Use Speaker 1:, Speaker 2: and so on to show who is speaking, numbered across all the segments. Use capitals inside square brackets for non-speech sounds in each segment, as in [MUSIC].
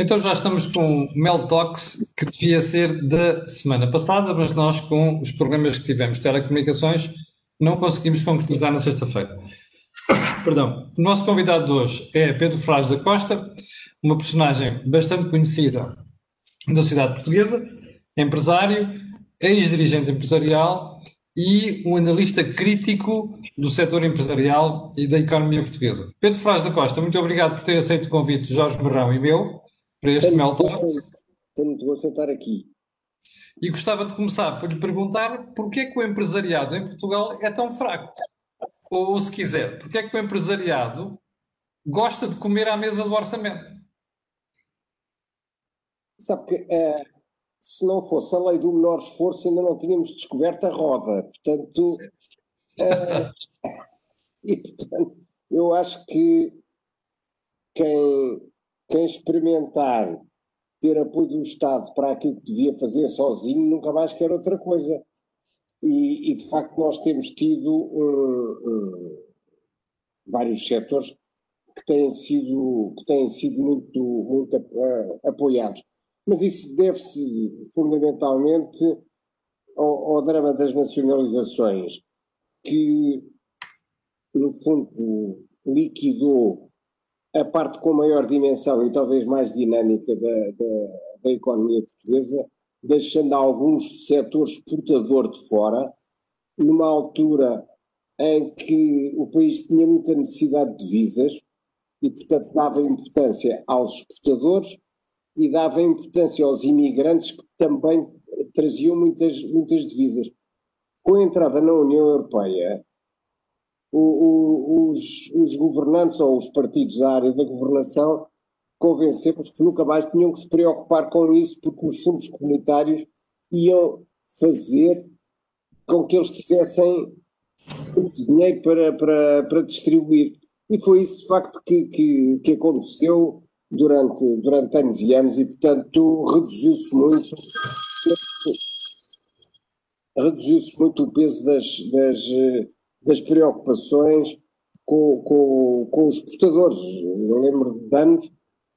Speaker 1: Então já estamos com Mel Talks, que devia ser da semana passada, mas nós, com os problemas que tivemos de telecomunicações, não conseguimos concretizar na sexta-feira. [COUGHS] Perdão. O nosso convidado de hoje é Pedro Fraz da Costa, uma personagem bastante conhecida da sociedade portuguesa, empresário, ex-dirigente empresarial e um analista crítico do setor empresarial e da economia portuguesa. Pedro Fraz da Costa, muito obrigado por ter aceito o convite de Jorge Marrão e meu para este Mel Talks.
Speaker 2: Tenho muito gosto de estar aqui.
Speaker 1: E gostava de começar por lhe perguntar porquê que o empresariado em Portugal é tão fraco? Ou, ou se quiser, porquê que o empresariado gosta de comer à mesa do orçamento?
Speaker 2: Sabe que é, se não fosse a lei do menor esforço ainda não tínhamos descoberto a roda. Portanto, é, [LAUGHS] e portanto, eu acho que quem, quem experimentar ter apoio do Estado para aquilo que devia fazer sozinho nunca mais quer outra coisa. E, e de facto nós temos tido uh, uh, vários setores que têm sido, que têm sido muito, muito uh, apoiados. Mas isso deve-se fundamentalmente ao, ao, drama das nacionalizações, que no fundo liquidou a parte com maior dimensão e talvez mais dinâmica da, da, da economia portuguesa, deixando alguns setores exportador de fora, numa altura em que o país tinha muita necessidade de divisas e, portanto, dava importância aos exportadores e dava importância aos imigrantes que também traziam muitas, muitas divisas. Com a entrada na União Europeia, o, o, os, os, governantes ou os partidos da área da governação convenceram-se que nunca mais tinham que se preocupar com isso, porque os fundos comunitários iam fazer com que eles tivessem dinheiro para, para, para distribuir. E foi isso, de facto, que, que, que aconteceu durante, durante anos e anos, e, portanto, reduziu-se muito. Reduziu-se muito o peso das, das das preocupações com, com, com os portadores. Eu lembro de anos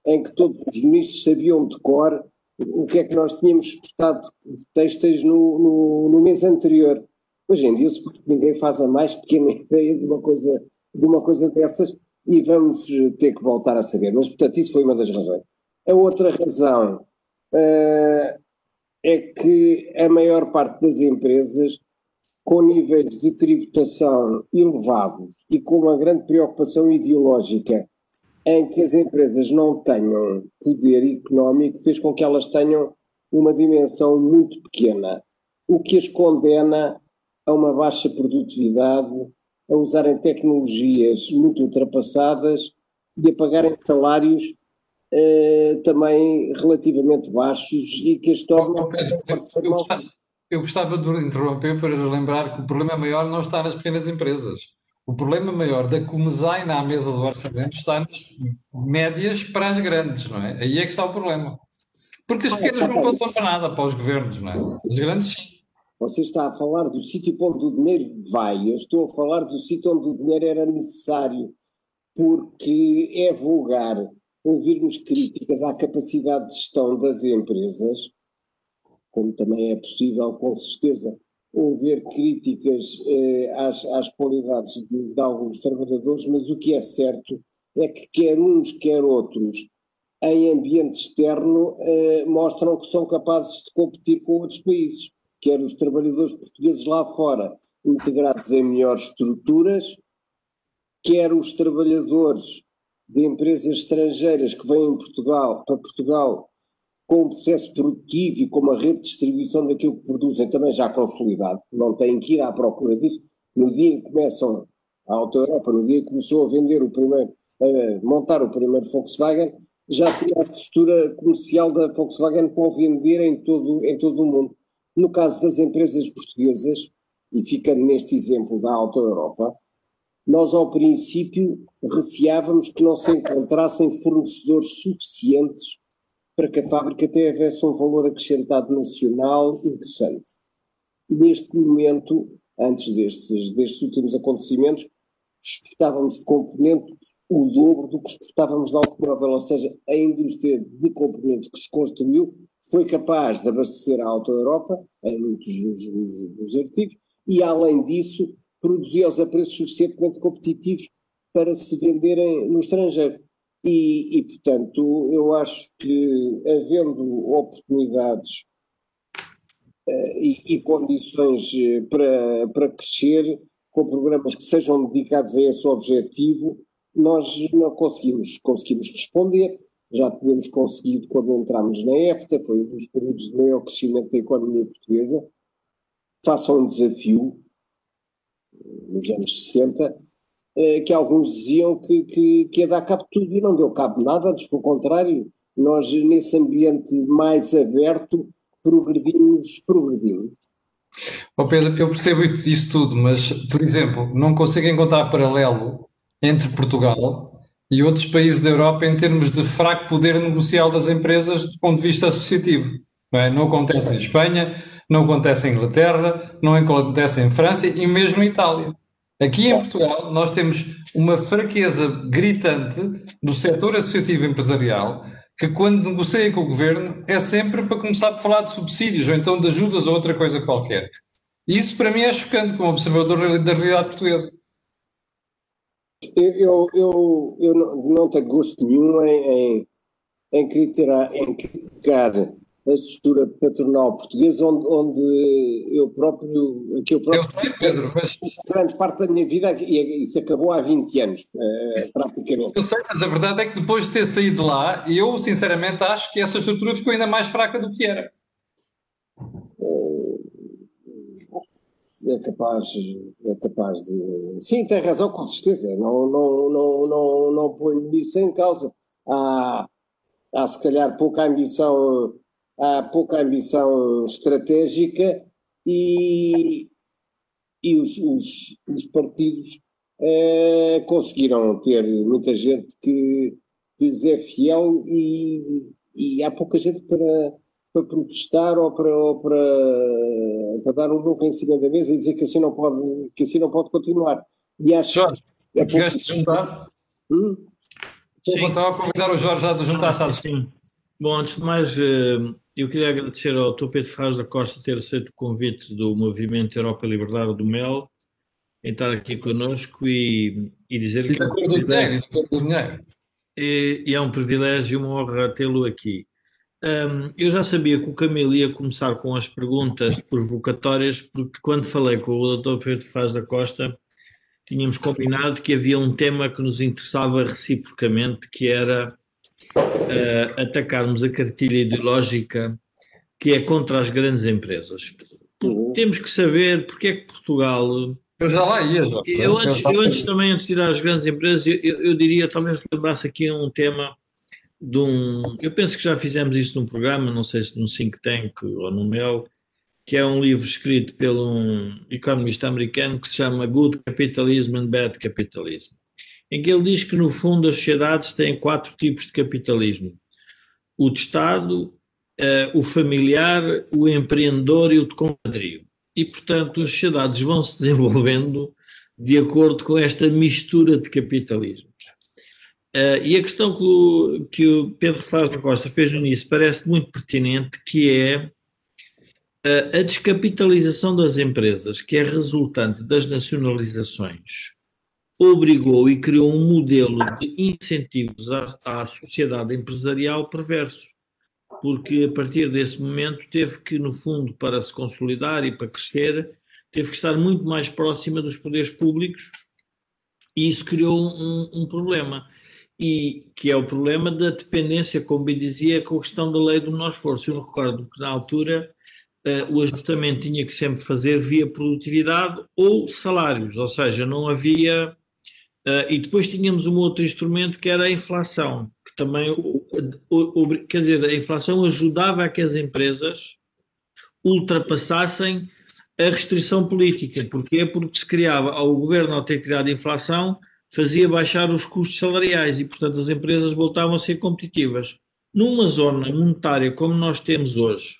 Speaker 2: em que todos os ministros sabiam de cor o que é que nós tínhamos exportado de textos no, no, no, mês anterior. Hoje em dia, porque ninguém faz a mais pequena [LAUGHS] ideia de uma coisa, de uma coisa dessas e vamos ter que voltar a saber. Mas, portanto, isso foi uma das razões. A outra razão uh, é que a maior parte das empresas com níveis de tributação elevados e com uma grande preocupação ideológica em que as empresas não tenham poder económico, fez com que elas tenham uma dimensão muito pequena, o que as condena a uma baixa produtividade, a usarem tecnologias muito ultrapassadas e a pagarem salários eh, também relativamente baixos e que as tornam.
Speaker 1: Eu gostava de interromper para lembrar que o problema maior não está nas pequenas empresas. O problema maior da comezaina à mesa do orçamento está nas médias para as grandes, não é? Aí é que está o problema. Porque as pequenas não contam para nada para os governos, não é? As grandes sim.
Speaker 2: Você está a falar do sítio onde o dinheiro vai, eu estou a falar do sítio onde o dinheiro era necessário, porque é vulgar ouvirmos críticas à capacidade de gestão das empresas como também é possível, com certeza, ouvir críticas eh, às, às qualidades de, de, alguns trabalhadores, mas o que é certo é que quer uns, quer outros, em ambiente externo, eh, mostram que são capazes de competir com outros países, quer os trabalhadores portugueses lá fora, integrados em melhores estruturas, quer os trabalhadores de empresas estrangeiras que vêm em Portugal, para Portugal com um processo produtivo e com uma rede de distribuição daquilo que produzem também já consolidado, não têm que ir à procura disso. No dia em que começam a Auto Europa, no dia em que começou a vender o primeiro, a montar o primeiro Volkswagen, já tinha a estrutura comercial da Volkswagen para o vender em todo, em todo o mundo. No caso das empresas portuguesas, e ficando neste exemplo da Auto Europa, nós ao princípio receávamos que não se encontrassem fornecedores suficientes para que a fábrica tivesse um valor acrescentado nacional interessante. Neste momento, antes destes, destes últimos acontecimentos, exportávamos de componentes o dobro do que exportávamos de automóvel, ou seja, a indústria de componentes que se construiu foi capaz de abastecer a Auto Europa em muitos dos, dos, dos artigos e, além disso, produzia-os a preços suficientemente competitivos para se venderem no estrangeiro. E, e, portanto, eu acho que, havendo oportunidades uh, e, e, condições eh, para, para crescer, com programas que sejam dedicados a esse objetivo, nós não conseguimos, conseguimos responder. Já tínhamos conseguido quando entramos na EFTA, foi um dos períodos de maior crescimento da economia portuguesa. Faça um desafio, nos anos 60, eh, que alguns diziam que, que, que ia dar cabo de tudo e não deu cabo de nada, antes pelo contrário, nós nesse ambiente mais aberto progredimos, progredimos.
Speaker 1: Oh Pedro, eu percebo isso tudo, mas, por exemplo, não consigo encontrar paralelo entre Portugal e outros países da Europa em termos de fraco poder negocial das empresas do ponto de vista associativo. Não, é? não acontece em Espanha, não acontece em Inglaterra, não acontece em França e mesmo em Itália. Aqui em Portugal nós temos uma fraqueza gritante do setor associativo empresarial que quando negocia com o governo é sempre para começar a falar de subsídios ou então de ajudas ou outra coisa qualquer. Isso para mim é chocante como observador da realidade portuguesa.
Speaker 2: Eu, eu, eu não tenho gosto nenhum em, em, em, criticar, em criticar a estrutura patronal portuguesa, onde, onde eu próprio. Que eu, próprio,
Speaker 1: eu sei, Pedro, mas.
Speaker 2: Grande parte da minha vida, e isso acabou há 20 anos, uh, praticamente.
Speaker 1: Eu sei, mas a verdade é que depois de ter saído lá, eu sinceramente acho que essa estrutura ficou ainda mais fraca do que era.
Speaker 2: é capaz, é capaz de. Sim, tem razão, com certeza. Não, não, não, não, não ponho isso em causa. Há, há se calhar pouca ambição, há pouca ambição estratégica e, e os, os, os partidos eh, conseguiram ter muita gente que, que lhes é fiel e, e há pouca gente para para protestar ou para, ou para, para dar um burro em cima da mesa e dizer que assim não pode, que assim não pode continuar.
Speaker 1: E acho Jorge, é pouco... juntar? Hum? Sim. Estava a convidar o Jorge já de juntar-se.
Speaker 3: Sim. Bom, antes de mais, eh, eu queria agradecer ao Dr. Pedro Ferraz da Costa ter aceito o convite do Movimento Europa Liberdade do MEL em estar aqui connosco e, e dizer e que...
Speaker 1: É do dinheiro, do dinheiro.
Speaker 3: E, e é um privilégio e uma honra tê-lo aqui. Um, eu já sabia que o Camilo ia começar com as perguntas provocatórias, porque quando falei com o Dr. Pedro Faz da Costa, tínhamos combinado que havia um tema que nos interessava reciprocamente, que era uh, atacarmos a cartilha ideológica que é contra as grandes empresas. Uhum. Temos que saber porque é que Portugal.
Speaker 1: Eu já lá ia, já.
Speaker 3: Eu antes, eu antes também, antes de tirar as grandes empresas, eu, eu diria, talvez lembrasse aqui um tema de um. Eu penso que já fizemos isso num programa, não sei se num think tank ou no meu, que é um livro escrito por um economista americano que se chama Good Capitalism and Bad Capitalism, em que ele diz que, no fundo, as sociedades têm quatro tipos de capitalismo: o de Estado, uh, o familiar, o empreendedor e o de compadrio. E, portanto, as sociedades vão se desenvolvendo de acordo com esta mistura de capitalismos. Uh, e a questão que o, que o Pedro Faz da Costa fez no início parece muito pertinente, que é uh, a descapitalização das empresas, que é resultante das nacionalizações, obrigou e criou um modelo de incentivos à, à sociedade empresarial perverso, porque a partir desse momento teve que, no fundo, para se consolidar e para crescer, teve que estar muito mais próxima dos poderes públicos e isso criou um, um problema e que é o problema da dependência, como bem dizia, com a questão da lei do menor esforço. Eu recordo que na altura uh, o ajustamento tinha que sempre fazer via produtividade ou salários, ou seja, não havia. Uh, e depois tínhamos um outro instrumento que era a inflação, que também, o, o, o, quer dizer, a inflação ajudava a que as empresas ultrapassassem a restrição política. Porquê? Porque se criava, ao governo ao ter criado a inflação, fazia baixar os custos salariais e, portanto, as empresas voltavam a ser competitivas. Numa zona monetária como nós temos hoje,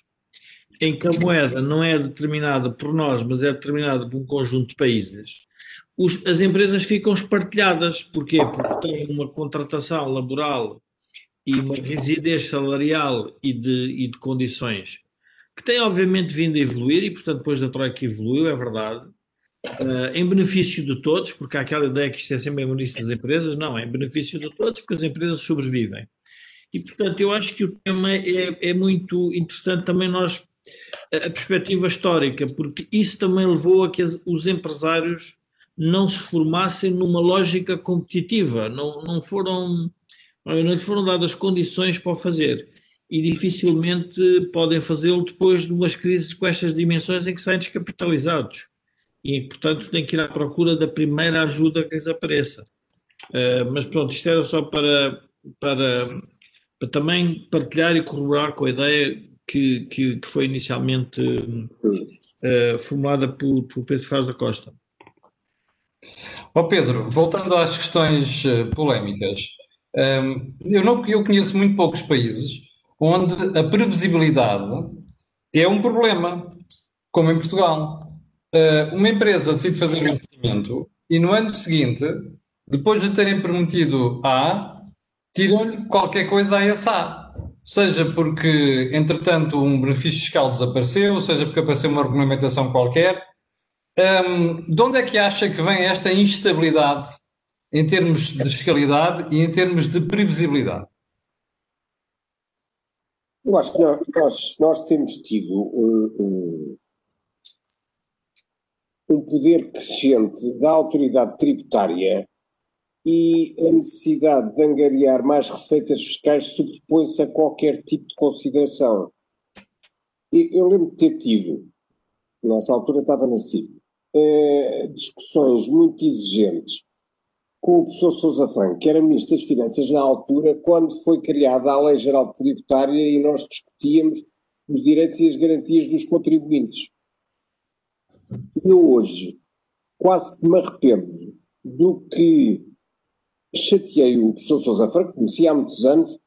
Speaker 3: em que a moeda não é determinada por nós, mas é determinada por um conjunto de países, os, as empresas ficam espartilhadas. Porquê? Porque têm uma contratação laboral e uma rigidez salarial e de, e de condições que tem obviamente vindo a evoluir e, portanto, depois da Troika evoluiu, é verdade, uh, em benefício de todos, porque há aquela ideia que isto é sempre em benefício das empresas, não, é em benefício de todos, porque as empresas sobrevivem. E, portanto, eu acho que o tema é, é muito interessante também nós, a, perspectiva histórica, porque isso também levou a que os empresários não se formassem numa lógica competitiva, não, não foram não foram dadas condições para o fazer e dificilmente podem fazê-lo depois de umas crises com estas dimensões em que saem descapitalizados e, portanto, têm que ir à procura da primeira ajuda que lhes apareça. Uh, mas pronto, isto era só para, para, para também partilhar e corroborar com a ideia que, que, que foi inicialmente uh, formulada por, por Pedro Faz da Costa.
Speaker 1: Oh Pedro, voltando às questões uh, polémicas, um, eu, não, eu conheço muito poucos países onde a previsibilidade é um problema, como em Portugal. Uh, uma empresa decide fazer um investimento e no ano seguinte, depois de terem prometido A, tiram-lhe qualquer coisa a esse A. Seja porque, entretanto, um benefício fiscal desapareceu, seja porque apareceu uma regulamentação qualquer. Um, de onde é que acha que vem esta instabilidade em termos de fiscalidade e em termos de previsibilidade?
Speaker 2: Eu acho que nós, nós temos tido um, um, um poder crescente da autoridade tributária e a necessidade de angariar mais receitas fiscais sobrepõe-se a qualquer tipo de consideração. Eu lembro de ter tido, nessa altura estava na CIP, eh, discussões muito exigentes com o professor Sousa Franco, que era Ministro das Finanças na altura, quando foi criada a Lei Geral Tributária e nós discutíamos os direitos e as garantias dos contribuintes. Eu hoje quase que me arrependo do que chateei o professor Sousa Franco, conheci há muitos anos,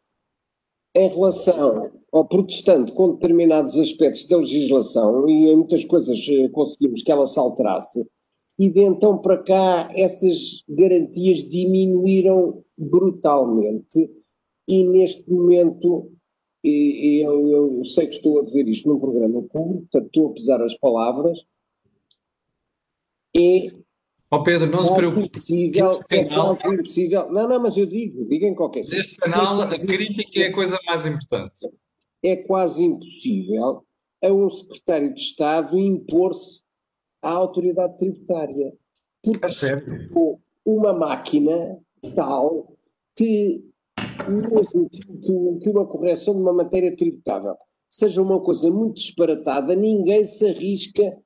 Speaker 2: em relação ao protestante com determinados aspectos da legislação e em muitas coisas eh, conseguimos que ela se alterasse, e de então para cá essas garantias diminuíram brutalmente e neste momento e, e eu, eu, sei que estou a dizer isto num programa público, portanto estou a pesar as palavras, é
Speaker 1: Oh Pedro, não se preocupe.
Speaker 2: Impossível, é quase impossível. Não, não, mas eu digo, diga em qualquer
Speaker 1: coisa. Neste canal, a crítica é a coisa mais importante.
Speaker 2: É quase impossível a um secretário de Estado impor-se à autoridade tributária. Porque é uma máquina tal que, mesmo que, que uma correção de uma matéria tributável seja uma coisa muito disparatada, ninguém se arrisca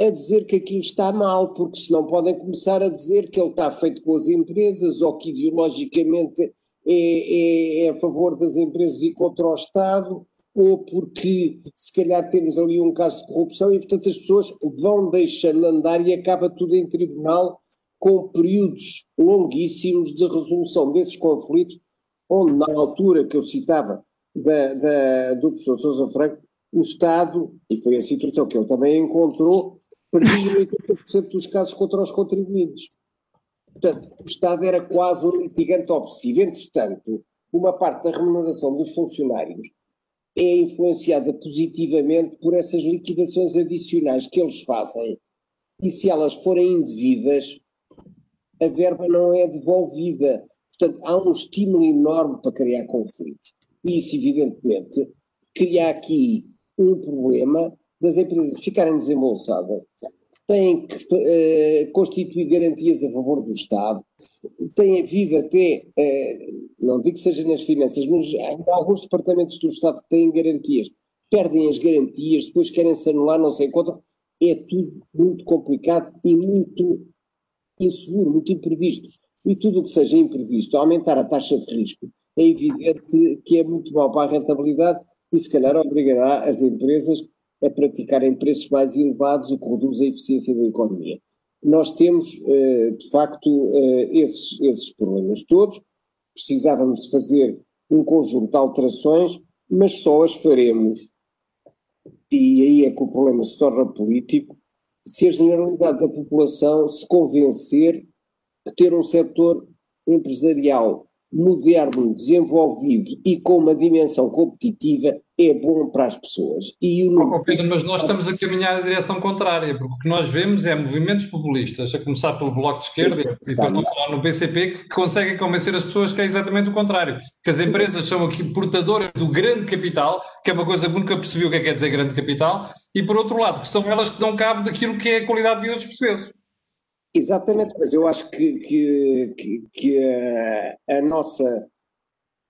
Speaker 2: a dizer que aquilo está mal, porque senão podem começar a dizer que ele está feito com as empresas ou que ideologicamente é, é, é a favor das empresas e contra o Estado ou porque se calhar temos ali um caso de corrupção e portanto as pessoas vão deixando andar e acaba tudo em tribunal com períodos longuíssimos de resolução desses conflitos, onde na altura que eu citava da, da, do professor Sousa Franco, o Estado, e foi a situação que ele também encontrou, perdia 80% dos casos contra os contribuintes. Portanto, o Estado era quase um litigante obsessivo. Entretanto, uma parte da remuneração dos funcionários é influenciada positivamente por essas liquidações adicionais que eles fazem. E se elas forem indevidas, a verba não é devolvida. Portanto, há um estímulo enorme para criar conflitos. E isso, evidentemente, cria aqui um problema das empresas ficarem desembolsadas, têm que uh, constituir garantias a favor do Estado, têm havido até, uh, não digo que seja nas finanças, mas há alguns departamentos do Estado que têm garantias, perdem as garantias, depois querem-se anular, não se encontram, é tudo muito complicado e muito inseguro, muito imprevisto. E tudo o que seja imprevisto, aumentar a taxa de risco, é evidente que é muito mau para a rentabilidade e se calhar obrigará as empresas a praticarem preços mais elevados, o que reduz a eficiência da economia. Nós temos, eh, de facto, eh, esses, esses problemas todos, precisávamos de fazer um conjunto de alterações, mas só as faremos, e aí é que o problema se torna político, se a generalidade da população se convencer que ter um setor empresarial moderno, desenvolvido e com uma dimensão competitiva é bom para as pessoas.
Speaker 1: E o... oh, Pedro, mas nós estamos a caminhar na direção contrária, porque o que nós vemos é movimentos populistas, a começar pelo Bloco de Esquerda e pelo no PCP, que conseguem convencer as pessoas que é exatamente o contrário, que as empresas são aqui portadoras do grande capital, que é uma coisa que nunca percebi o que é que quer dizer grande capital, e por outro lado, que são elas que dão cabo daquilo que é a qualidade de vida dos portugueses.
Speaker 2: Exatamente, mas eu acho que, que, que, que a, a, nossa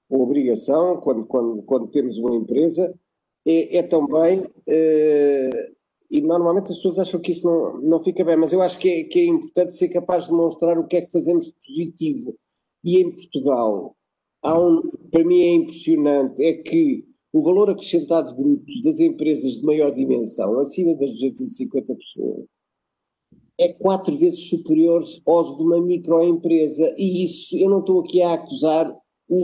Speaker 2: obrigação, quando, quando, quando temos uma empresa, é, é também, eh, e normalmente as pessoas acham que isso não, não fica bem, mas eu acho que é, que é importante ser capaz de demonstrar o que é que fazemos de positivo. E em Portugal, há um, para mim é impressionante, é que o valor acrescentado bruto das empresas de maior dimensão, acima das 250 pessoas, é quatro vezes superior aos de uma microempresa e isso eu não estou aqui a acusar o,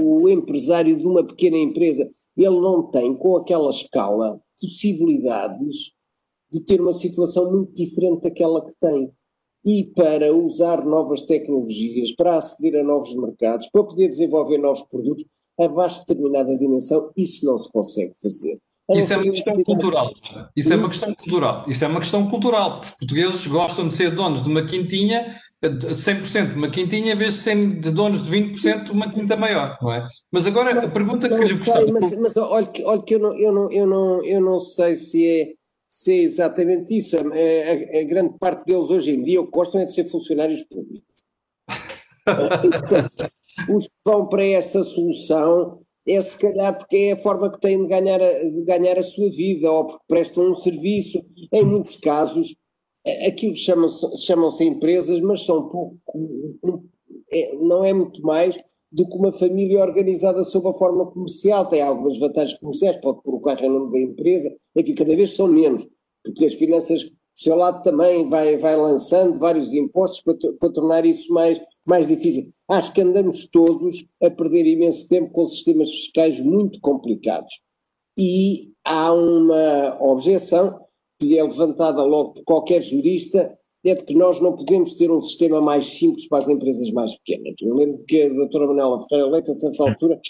Speaker 2: o, empresário de uma pequena empresa, ele não tem com aquela escala possibilidades de ter uma situação muito diferente daquela que tem. E para usar novas tecnologias, para aceder a novos mercados, para poder desenvolver novos produtos, abaixo de determinada dimensão, isso não se consegue fazer.
Speaker 1: Isso é uma questão cultural. Isso é uma questão cultural. Isso é uma questão cultural, porque os portugueses gostam de ser donos de uma quintinha, 100% de uma quintinha, em vez de serem de donos de 20% de uma quinta maior, não é? Mas agora a pergunta não, que lhe
Speaker 2: sei, mas, mas olha que, olha que eu, não, eu, não, eu, não, eu não sei se é, se é exatamente isso. A, a, a grande parte deles hoje em dia o que gostam é de ser funcionários públicos. então, [LAUGHS] os que vão para esta solução é se calhar porque é a forma que têm de ganhar a, de ganhar a sua vida ou porque prestam um serviço. Em muitos casos, aquilo chamam-se chamam empresas, mas são pouco, é, não é muito mais do que uma família organizada sob a forma comercial. Tem algumas vantagens comerciais, pode pôr o carro em nome da empresa, enfim, cada vez são menos, porque as finanças o seu lado também vai, vai lançando vários impostos para, para tornar isso mais, mais difícil. Acho que andamos todos a perder imenso tempo com sistemas fiscais muito complicados. E há uma objeção que é levantada logo por qualquer jurista, é de que nós não podemos ter um sistema mais simples para as empresas mais pequenas. Eu lembro que a doutora Manuela Ferreira Leite, a certa altura,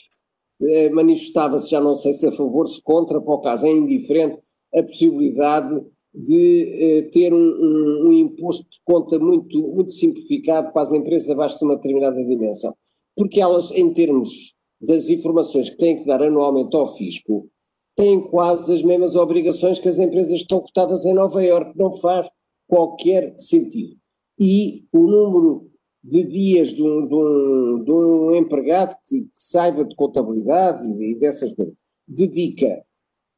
Speaker 2: eh, manifestava-se, já não sei se a favor, se contra, para o caso é indiferente, a possibilidade de eh, ter um, um, um, imposto de conta muito, muito simplificado para as empresas abaixo de uma determinada dimensão. Porque elas, em termos das informações que têm que dar anualmente ao fisco, têm quase as mesmas obrigações que as empresas que estão cotadas em Nova Iorque, não faz qualquer sentido. E o número de dias de um, de um, de um empregado que, que, saiba de contabilidade e, dessas coisas, dedica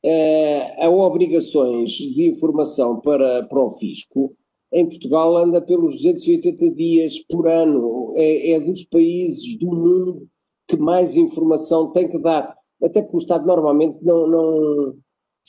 Speaker 2: uh, a obrigações de informação para, para o fisco, em Portugal anda pelos 280 dias por ano, é, é dos países do mundo que mais informação tem que dar, até porque o Estado normalmente não, não,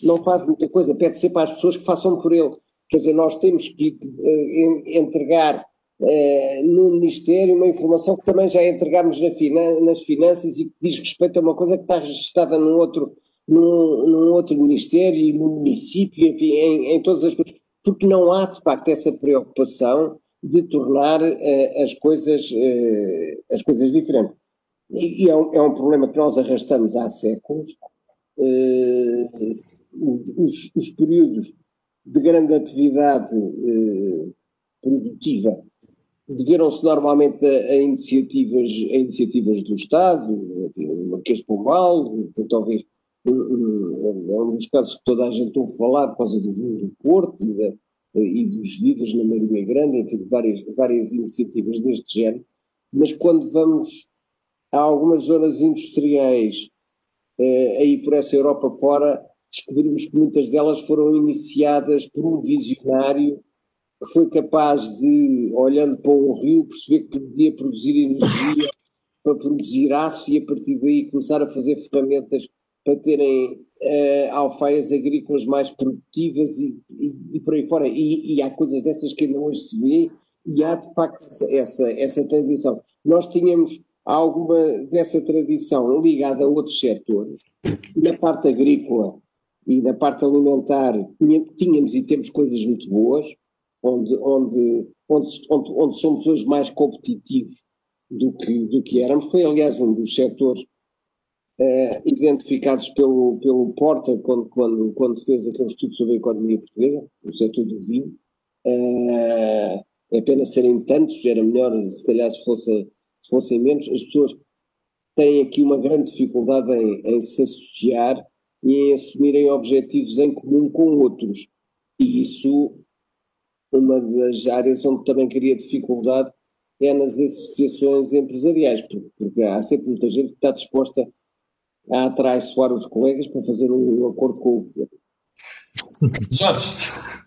Speaker 2: não faz muita coisa, pede sempre às pessoas que façam por ele. Quer dizer, nós temos que uh, entregar uh, no Ministério uma informação que também já entregámos na nas finanças e que diz respeito a uma coisa que está registrada num outro, num, num outro ministério e no município, enfim, em, em, todas as coisas, porque não há de facto essa preocupação de tornar uh, as, coisas, as coisas diferentes. E, e é, um, é, um, problema que nós arrastamos há séculos. Uh, os, os, períodos de grande atividade produtiva deveram-se normalmente a, a, iniciativas, a iniciativas do Estado, o Marquês de Pombal, talvez é um dos casos que toda a gente ouve falar por causa do vinho do Porto e, da, e dos vidros na Marinha Grande, enfim, várias, várias iniciativas deste género, mas quando vamos a algumas zonas industriais eh, aí por essa Europa fora, descobrimos que muitas delas foram iniciadas por um visionário que foi capaz de, olhando para um rio, perceber que podia produzir energia [COUGHS] para produzir aço e a partir daí começar a fazer ferramentas para terem uh, alfaias agrícolas mais produtivas e, e, e por aí fora. E, e, há coisas dessas que ainda hoje se vê e há de facto essa, essa, essa tradição. Nós tínhamos alguma dessa tradição ligada a outros setores. Na parte agrícola, e na parte alimentar tínhamos e temos coisas muito boas, onde, onde, onde, onde, somos hoje mais competitivos do que, do que éramos. Foi, aliás, um dos setores uh, identificados pelo, pelo Porta quando, quando, quando fez aquele estudo sobre a economia portuguesa, o setor do vinho. Uh, é pena serem tantos, era melhor se calhar se, fosse, se fossem menos. As pessoas têm aqui uma grande dificuldade em, em se associar e em assumirem objetivos em comum com outros. E isso, uma das áreas onde também cria dificuldade é nas associações empresariais, porque, porque há sempre muita gente que está disposta a atraiçoar os colegas para fazer um, um acordo com o governo.
Speaker 1: Jorge.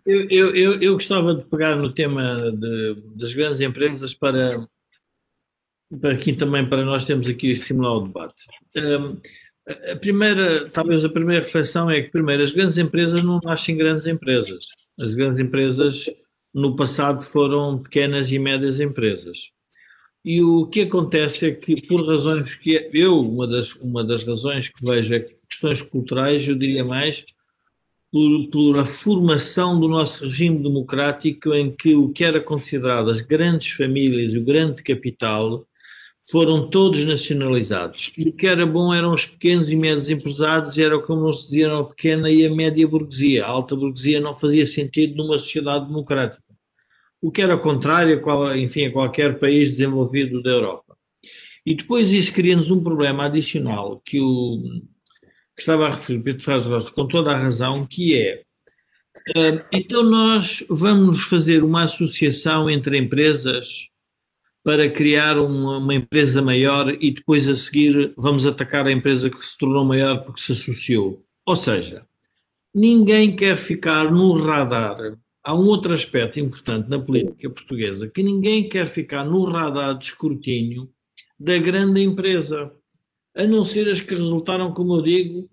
Speaker 3: Eu, eu, eu, eu, gostava de pegar no tema de, das grandes empresas para, para aqui também para nós termos aqui estimular o debate. Um, a primeira, talvez a primeira reflexão é que, primeiro, as grandes empresas não nascem grandes empresas. As grandes empresas, no passado, foram pequenas e médias empresas. E o que acontece é que, por razões que eu, uma das, uma das razões que vejo é questões culturais, eu diria mais, por, por a formação do nosso regime democrático, em que o que era considerado as grandes famílias, o grande capital, foram todos nacionalizados. E o que era bom eram os pequenos e médios empresários, era como se dizia a pequena e a média burguesia. A alta burguesia não fazia sentido numa sociedade democrática. O que era contrário, a, enfim, a qualquer país desenvolvido da Europa. E depois isso cria-nos um problema adicional que o que estava a referir Pedro Ferraz com toda a razão, que é uh, então nós vamos fazer uma associação entre empresas para criar uma, uma, empresa maior e depois a seguir vamos atacar a empresa que se tornou maior porque se associou. Ou seja, ninguém quer ficar no radar. Há um outro aspecto importante na política portuguesa, que ninguém quer ficar no radar de escrutínio da grande empresa, a não ser as que resultaram, como eu digo,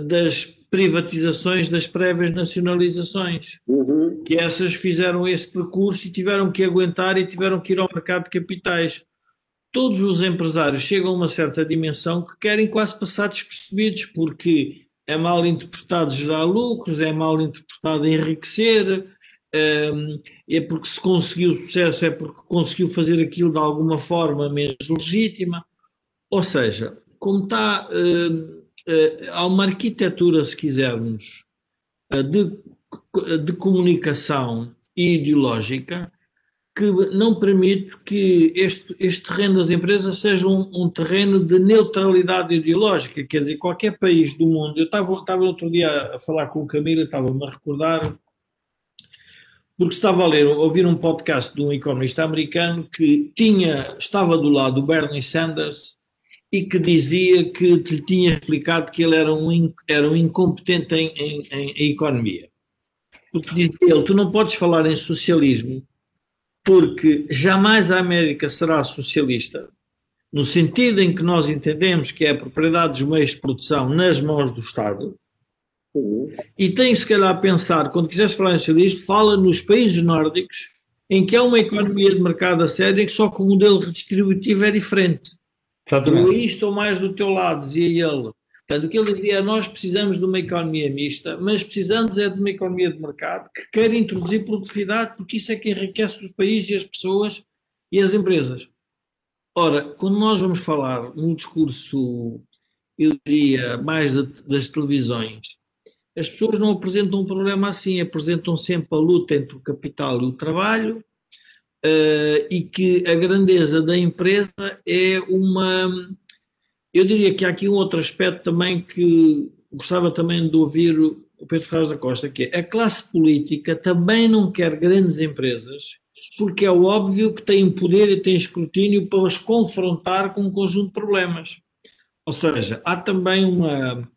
Speaker 3: das privatizações das prévias nacionalizações, uhum. que essas fizeram esse percurso e tiveram que aguentar e tiveram que ir ao mercado de capitais. Todos os empresários chegam a uma certa dimensão que querem quase passar despercebidos, porque é mal interpretado gerar lucros, é mal interpretado enriquecer, um, é porque se conseguiu sucesso, é porque conseguiu fazer aquilo de alguma forma menos legítima. Ou seja, como está. Uh, há uma arquitetura, se quisermos, uh, de, de comunicação ideológica que não permite que este, este terreno das empresas seja um, um, terreno de neutralidade ideológica. Quer dizer, qualquer país do mundo. Eu estava, estava outro dia a falar com o Camila, estava-me a recordar, porque estava a ler, ouvir um podcast de um economista americano que tinha, estava do lado do Bernie Sanders e que dizia que lhe tinha explicado que ele era um, era um incompetente em, em, em, economia. Porque dizia ele, tu não podes falar em socialismo porque jamais a América será socialista, no sentido em que nós entendemos que é a propriedade dos meios de produção nas mãos do Estado, e tem se calhar a pensar, quando quiseres falar em socialismo, fala nos países nórdicos, em que há uma economia de mercado a sério, que só que o modelo redistributivo é diferente. Exatamente. aí estou mais do teu lado, dizia ele. Portanto, o que ele dizia é nós precisamos de uma economia mista, mas precisamos é de uma economia de mercado que quer introduzir produtividade, porque isso é que enriquece os países e as pessoas e as empresas. Ora, quando nós vamos falar num discurso, eu diria, mais das televisões, as pessoas não apresentam um problema assim, apresentam sempre a luta entre o capital e o trabalho, uh, e que a grandeza da empresa é uma. Eu diria que há aqui um outro aspecto também que gostava também de ouvir o Pedro Ferraz da Costa, que é a classe política também não quer grandes empresas, porque é óbvio que tem poder e tem escrutínio para as confrontar com um conjunto de problemas. Ou seja, há também uma.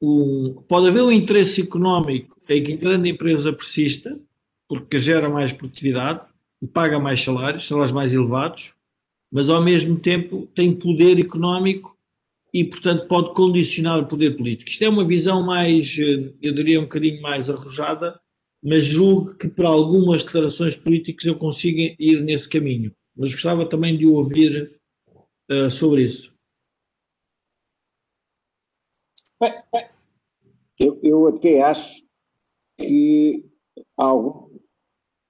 Speaker 3: Um, pode haver um interesse económico em que a grande empresa persista, porque gera mais produtividade, paga mais salários, salários mais elevados, mas ao mesmo tempo tem poder económico e, portanto, pode condicionar o poder político. Isto é uma visão mais, eh, eu diria, um bocadinho mais arrojada, mas julgo que para algumas declarações políticas eu consigo ir nesse caminho. Mas gostava também de ouvir uh, sobre isso.
Speaker 2: Eu, eu até acho que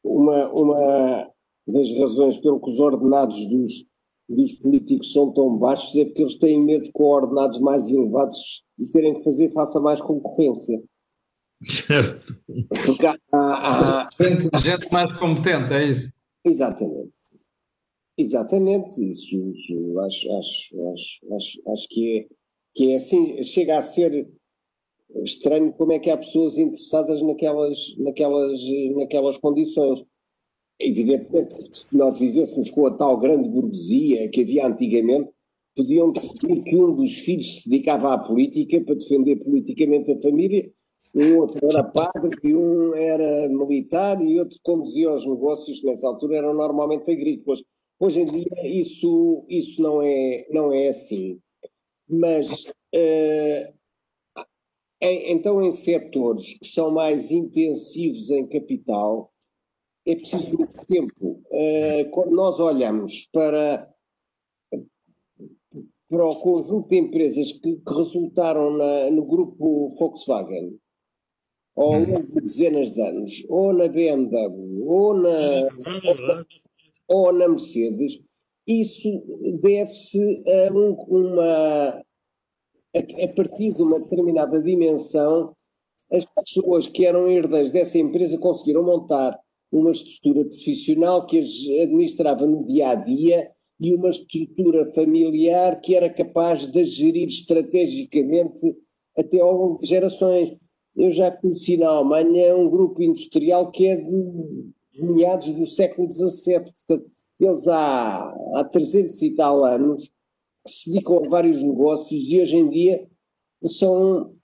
Speaker 2: uma, uma das razões pelo que os ordenados dos, dos políticos são tão baixos é porque eles têm medo de com ordenados mais elevados de terem que fazer face a mais concorrência.
Speaker 3: Certo.
Speaker 2: Porque há, há, há...
Speaker 1: Gente, gente mais competente, é isso?
Speaker 2: Exatamente. Exatamente, isso, isso acho, acho, acho, acho, acho que, é, que é assim, chega a ser estranho como é que há pessoas interessadas naquelas, naquelas, naquelas condições. Evidentemente que se nós vivêssemos com a tal grande burguesia que havia antigamente, podiam decidir que um dos filhos se dedicava à política para defender politicamente a família, um outro era padre, e um era militar e outro conduzia os negócios que nessa altura eram normalmente agrícolas. Hoje em dia isso, isso não, é, não é assim. Mas em, então em setores que são mais intensivos em capital, é preciso muito tempo. Uh, quando nós olhamos para, para o conjunto de empresas que, que resultaram na, no grupo Volkswagen, ao longo hum. de dezenas de anos, ou na BMW, ou na, ou na Mercedes, isso deve-se a um, uma. A, a, partir de uma determinada dimensão, as pessoas que eram herdeiros dessa empresa conseguiram montar uma estrutura profissional que as administrava no dia a dia e uma estrutura familiar que era capaz de gerir estrategicamente até ao longo de gerações. Eu já conheci na Alemanha um grupo industrial que é de meados do século XVII, portanto, eles há, há 300 e tal anos que se dedicam a vários negócios e hoje em dia são,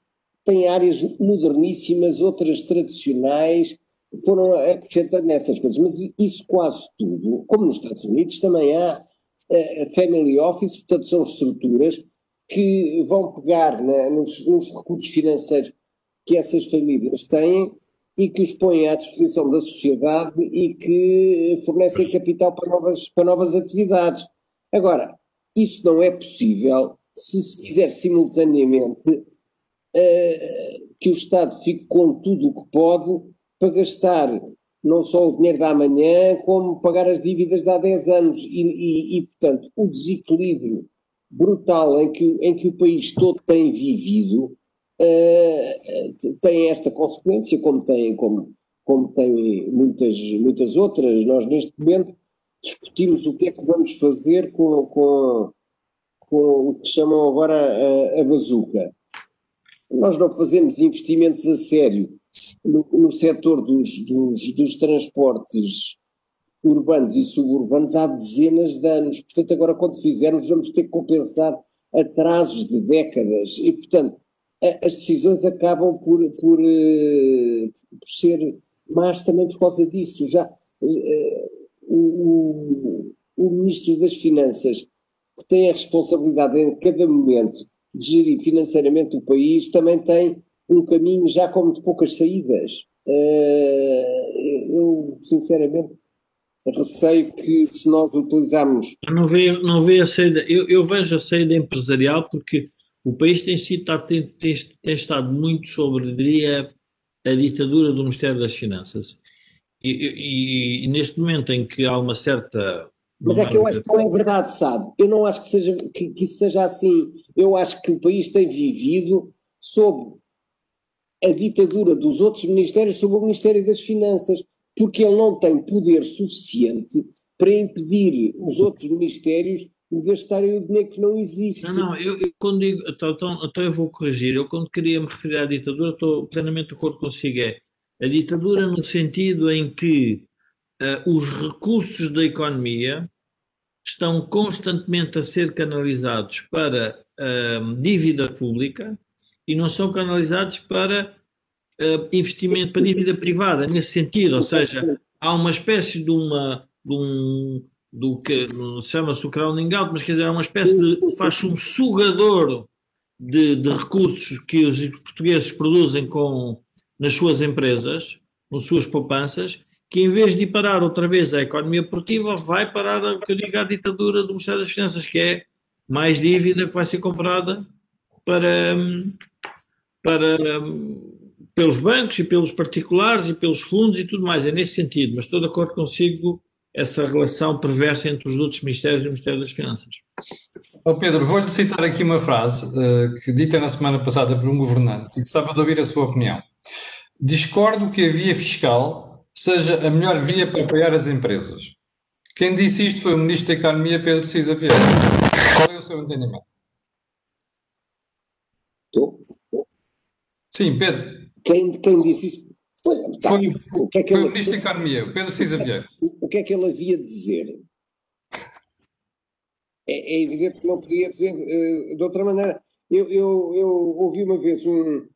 Speaker 2: têm áreas moderníssimas, outras tradicionais, foram acrescentando nessas coisas, mas isso quase tudo, como nos Estados Unidos, também há uh, family office, portanto são estruturas que vão pegar na, nos, nos recursos financeiros que essas famílias têm e que os põem à disposição da sociedade e que fornecem capital para novas, para novas atividades. Agora, isso não é possível se se quiser simultaneamente uh, que o Estado fique com tudo o que pode para gastar não só o dinheiro da manhã, como pagar as dívidas de há 10 anos. E, e, e, portanto, o desequilíbrio brutal em que, em que o país todo tem vivido uh, tem esta consequência, como tem, como, como tem muitas, muitas outras. Nós, neste momento, discutimos o que é que vamos fazer com, com, com o que chamam agora a, a bazuca. Nós não fazemos investimentos a sério no, no setor dos, dos, dos transportes urbanos e suburbanos há dezenas de anos. Portanto, agora quando fizermos vamos ter que compensar atrasos de décadas e, portanto, as decisões acabam por, por, eh, por ser más também por causa disso. Já uh, o, o Ministro das Finanças, que tem a responsabilidade em cada momento de gerir financeiramente o país, também tem um caminho já com muito poucas saídas. Uh, eu, sinceramente, receio que se nós utilizarmos.
Speaker 3: Não vejo, não vejo a saída, eu, eu vejo a saída empresarial porque o país tem, sido, tem, tem, tem estado muito sobre, diria, a ditadura do Ministério das Finanças. E, e, e, neste momento em que há uma certa.
Speaker 2: Mas é que eu acho que não é verdade, sabe? Eu não acho que, seja, que, que isso seja assim. Eu acho que o país tem vivido sob a ditadura dos outros ministérios sobre o Ministério das Finanças, porque ele não tem poder suficiente para impedir os outros ministérios gastarem o dinheiro que não existe.
Speaker 3: Não, não, eu, eu quando digo, então, então, então, eu vou corrigir, eu quando queria me referir à ditadura, estou plenamente de acordo consigo, é a ditadura no sentido em que uh, os recursos da economia estão constantemente a ser canalizados para uh, dívida pública e não são canalizados para uh, investimento, para dívida privada, nesse sentido, ou seja, há uma espécie de uma de um do que chama-se o crowding out, mas quer dizer, é uma espécie de faz um sugador de, de, recursos que os portugueses produzem com nas suas empresas, nas suas poupanças, que em vez de parar outra vez à economia produtiva, vai parar o que eu digo à ditadura do Ministério das Finanças, que é mais dívida que vai ser comprada para, para, pelos bancos e pelos particulares e pelos fundos e tudo mais. É nesse sentido, mas estou de acordo consigo essa relação perversa entre os outros ministérios e o Ministério das Finanças.
Speaker 1: Oh Pedro, vou-lhe citar aqui uma frase uh, que dita na semana passada por um governante e gostava de ouvir a sua opinião. Discordo que a via fiscal seja a melhor via para apoiar as empresas. Quem disse isto foi o Ministro da Economia, Pedro Cisa Vieira. Qual é o seu entendimento?
Speaker 2: Estou?
Speaker 1: Sim, Pedro.
Speaker 2: Quem, quem disse isso?
Speaker 1: Tá. Foi, o, que é que foi ele, o Ministro da Economia, Pedro Cisa Vieira.
Speaker 2: O que é que ele havia de dizer? É, é evidente que não podia dizer uh, de outra maneira. Eu, eu, eu ouvi uma vez um,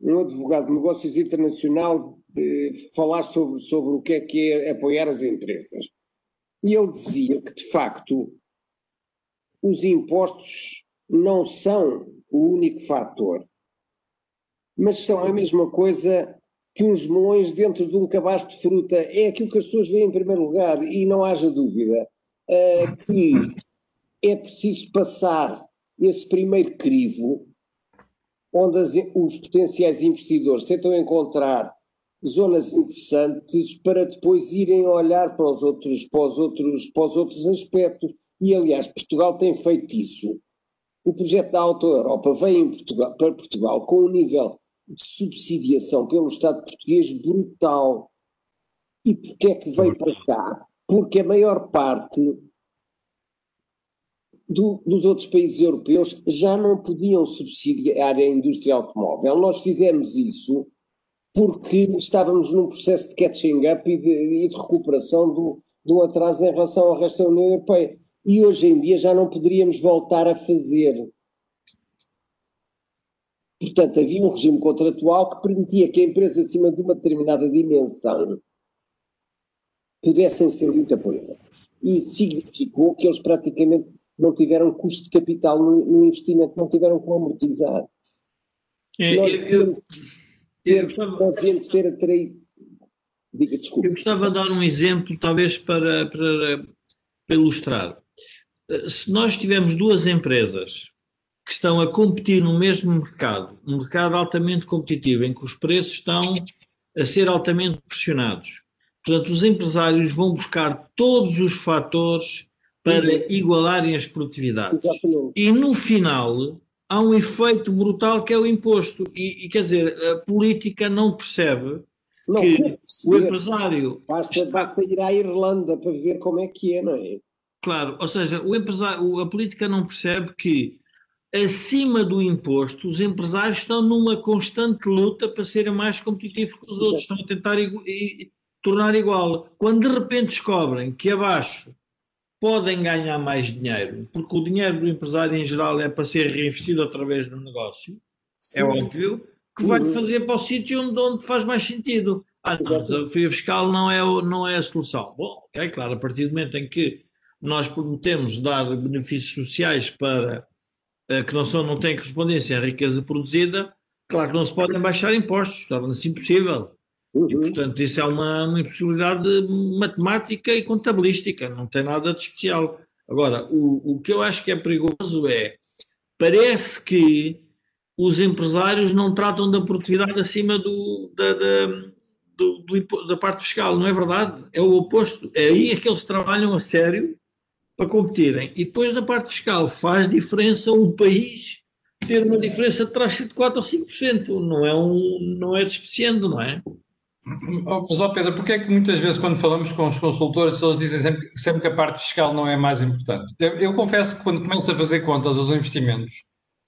Speaker 2: um advogado de negócios internacional de falar sobre, sobre o que é que é apoiar as empresas. E ele dizia que, de facto, os impostos não são o único fator, mas são a mesma coisa que uns melões dentro de um cabaz de fruta. É aquilo que as pessoas veem em primeiro lugar, e não haja dúvida uh, que é preciso passar esse primeiro crivo, onde as, os potenciais investidores tentam encontrar zonas interessantes para depois irem olhar para os outros, para os outros, para os outros aspectos. E aliás, Portugal tem feito isso. O projeto da Auto Europa veio Portugal, para Portugal com um nível de subsidiação pelo Estado português brutal. E porquê é que veio para cá? Porque a maior parte do, dos outros países europeus já não podiam subsidiar a indústria automóvel. Nós fizemos isso porque estávamos num processo de catching up e de, e de recuperação do, do atraso em relação ao resto da União Europeia. E hoje em dia já não poderíamos voltar a fazer. Portanto, havia um regime contratual que permitia que a empresa acima de uma determinada dimensão pudessem ser muito apoiadas. E significou que eles praticamente não tiveram custo de capital no, no investimento, não tiveram como amortizar.
Speaker 3: É, Nós, eu, eu,
Speaker 2: nós ter atraído. Diga, desculpa.
Speaker 3: Eu gostava de dar um exemplo, talvez para, para, para ilustrar. Se nós tivermos duas empresas que estão a competir no mesmo mercado, um mercado altamente competitivo, em que os preços estão a ser altamente pressionados. Portanto, os empresários vão buscar todos os fatores para igualarem as produtividades. Exatamente. E no final há um efeito brutal que é o imposto. E, e quer dizer, a política não percebe não, que o empresário.
Speaker 2: Basta, está... basta ir à Irlanda para ver como é que é, não é?
Speaker 3: Claro, ou seja, o empresário, a política não percebe que acima do imposto os empresários estão numa constante luta para serem mais competitivos que os outros, estão a tentar tornar igual. Quando de repente descobrem que abaixo podem ganhar mais dinheiro, porque o dinheiro do empresário em geral é para ser reinvestido através do negócio, é Sim. é óbvio, que vai uhum. fazer para o sítio onde, onde, faz mais sentido. Ah, não, a desafio fiscal não é, não é a solução. Bom, é claro, a partir do momento em que nós prometemos dar benefícios sociais para uh, que não, são, não têm correspondência à riqueza produzida, claro que não se podem baixar impostos, torna-se impossível. Uhum. E, portanto, isso é uma, uma impossibilidade matemática e contabilística, não tem nada de especial. Agora, o, o que eu acho que é perigoso é, parece que os empresários não tratam da produtividade acima do, da, da, do, do, da parte fiscal, não é verdade? É o oposto. É aí é que eles trabalham a sério para competirem. E depois na parte fiscal faz diferença um país ter uma diferença de taxa de 4 ou 5%. Não é, um, não é despreciando, não é?
Speaker 1: Mas, ó Pedro, porquê é que muitas vezes quando falamos com os consultores eles dizem sempre, sempre que a parte fiscal não é mais importante? Eu, eu, confesso que quando começo a fazer contas aos investimentos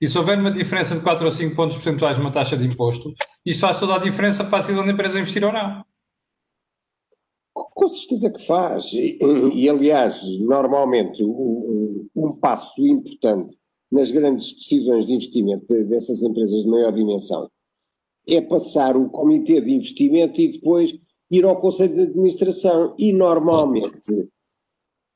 Speaker 1: e se houver uma diferença de 4 ou 5 pontos percentuais numa taxa de imposto, isso faz toda a diferença para a decisão da empresa investir ou não.
Speaker 2: Com certeza que faz. E, e aliás, normalmente um, um, passo importante nas grandes decisões de investimento dessas empresas de maior dimensão é passar o comitê de investimento e depois ir ao Conselho de Administração. E normalmente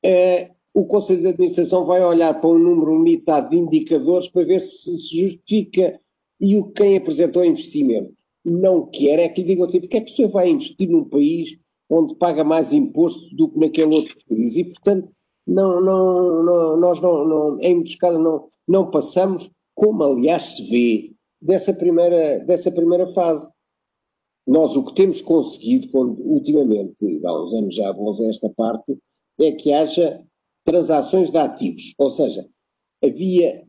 Speaker 2: é, o Conselho de Administração vai olhar para um número limitado de indicadores para ver se se justifica e o quem apresentou investimento não quer é que lhe digam assim, porque é que o senhor vai investir num país onde paga mais imposto do que naquele outro país e portanto não, não, não, nós não, não, em muitos casos não, não passamos, como aliás se vê dessa primeira, dessa primeira fase. Nós o que temos conseguido ultimamente, há uns anos já vamos a esta parte, é que haja transações de ativos, ou seja, havia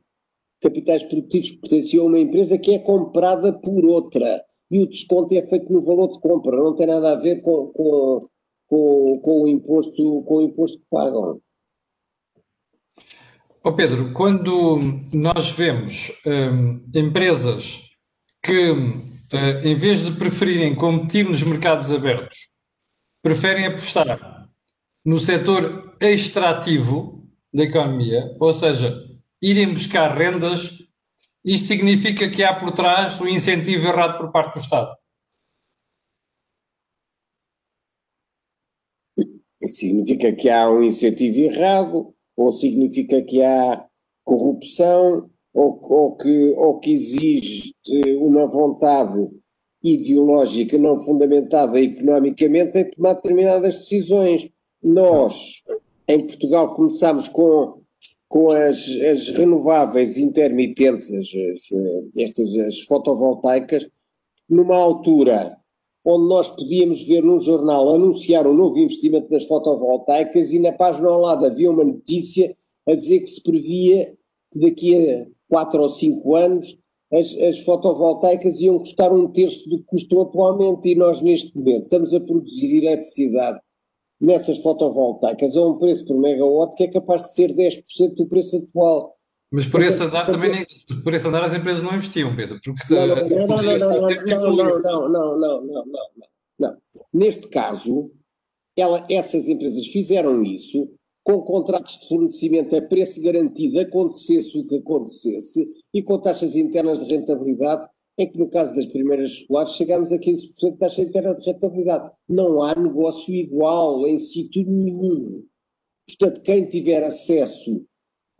Speaker 2: capitais produtivos que pertenciam a uma empresa que é comprada por outra e o desconto é feito no valor de compra, não tem nada a ver com, com, com, com o, imposto, com o imposto que pagam.
Speaker 1: Oh Pedro, quando nós vemos hum, empresas que, hum, em vez de preferirem competir nos mercados abertos, preferem apostar no setor extrativo da economia, ou seja, irem buscar rendas, isto significa que há por trás o um incentivo errado por parte do Estado.
Speaker 2: Significa que há um incentivo errado, ou significa que há corrupção, ou, ou, que, ou que existe uma vontade ideológica não fundamentada economicamente em tomar determinadas decisões. Nós, em Portugal, começámos com com as, as renováveis intermitentes, as, as, estas as fotovoltaicas, numa altura onde nós podíamos ver num jornal anunciar um novo investimento nas fotovoltaicas e na página ao lado havia uma notícia a dizer que se previa que daqui a quatro ou cinco anos as, as fotovoltaicas iam custar um terço do que custam atualmente e nós neste momento estamos a produzir eletricidade nessas fotovoltaicas a um preço por megawatt que é capaz de ser 10% do preço atual.
Speaker 1: Mas por esse andar também por esse andar as empresas não investiam, Pedro, porque
Speaker 2: não, não, não, não, não, Neste caso, ela, essas empresas fizeram isso com contratos de fornecimento a preço garantido, acontecesse o que acontecesse, e com taxas internas de rentabilidade, em que no caso das primeiras escolares chegámos a 15% de taxa interna de rentabilidade. Não há negócio igual em sítio nenhum. Portanto, quem tiver acesso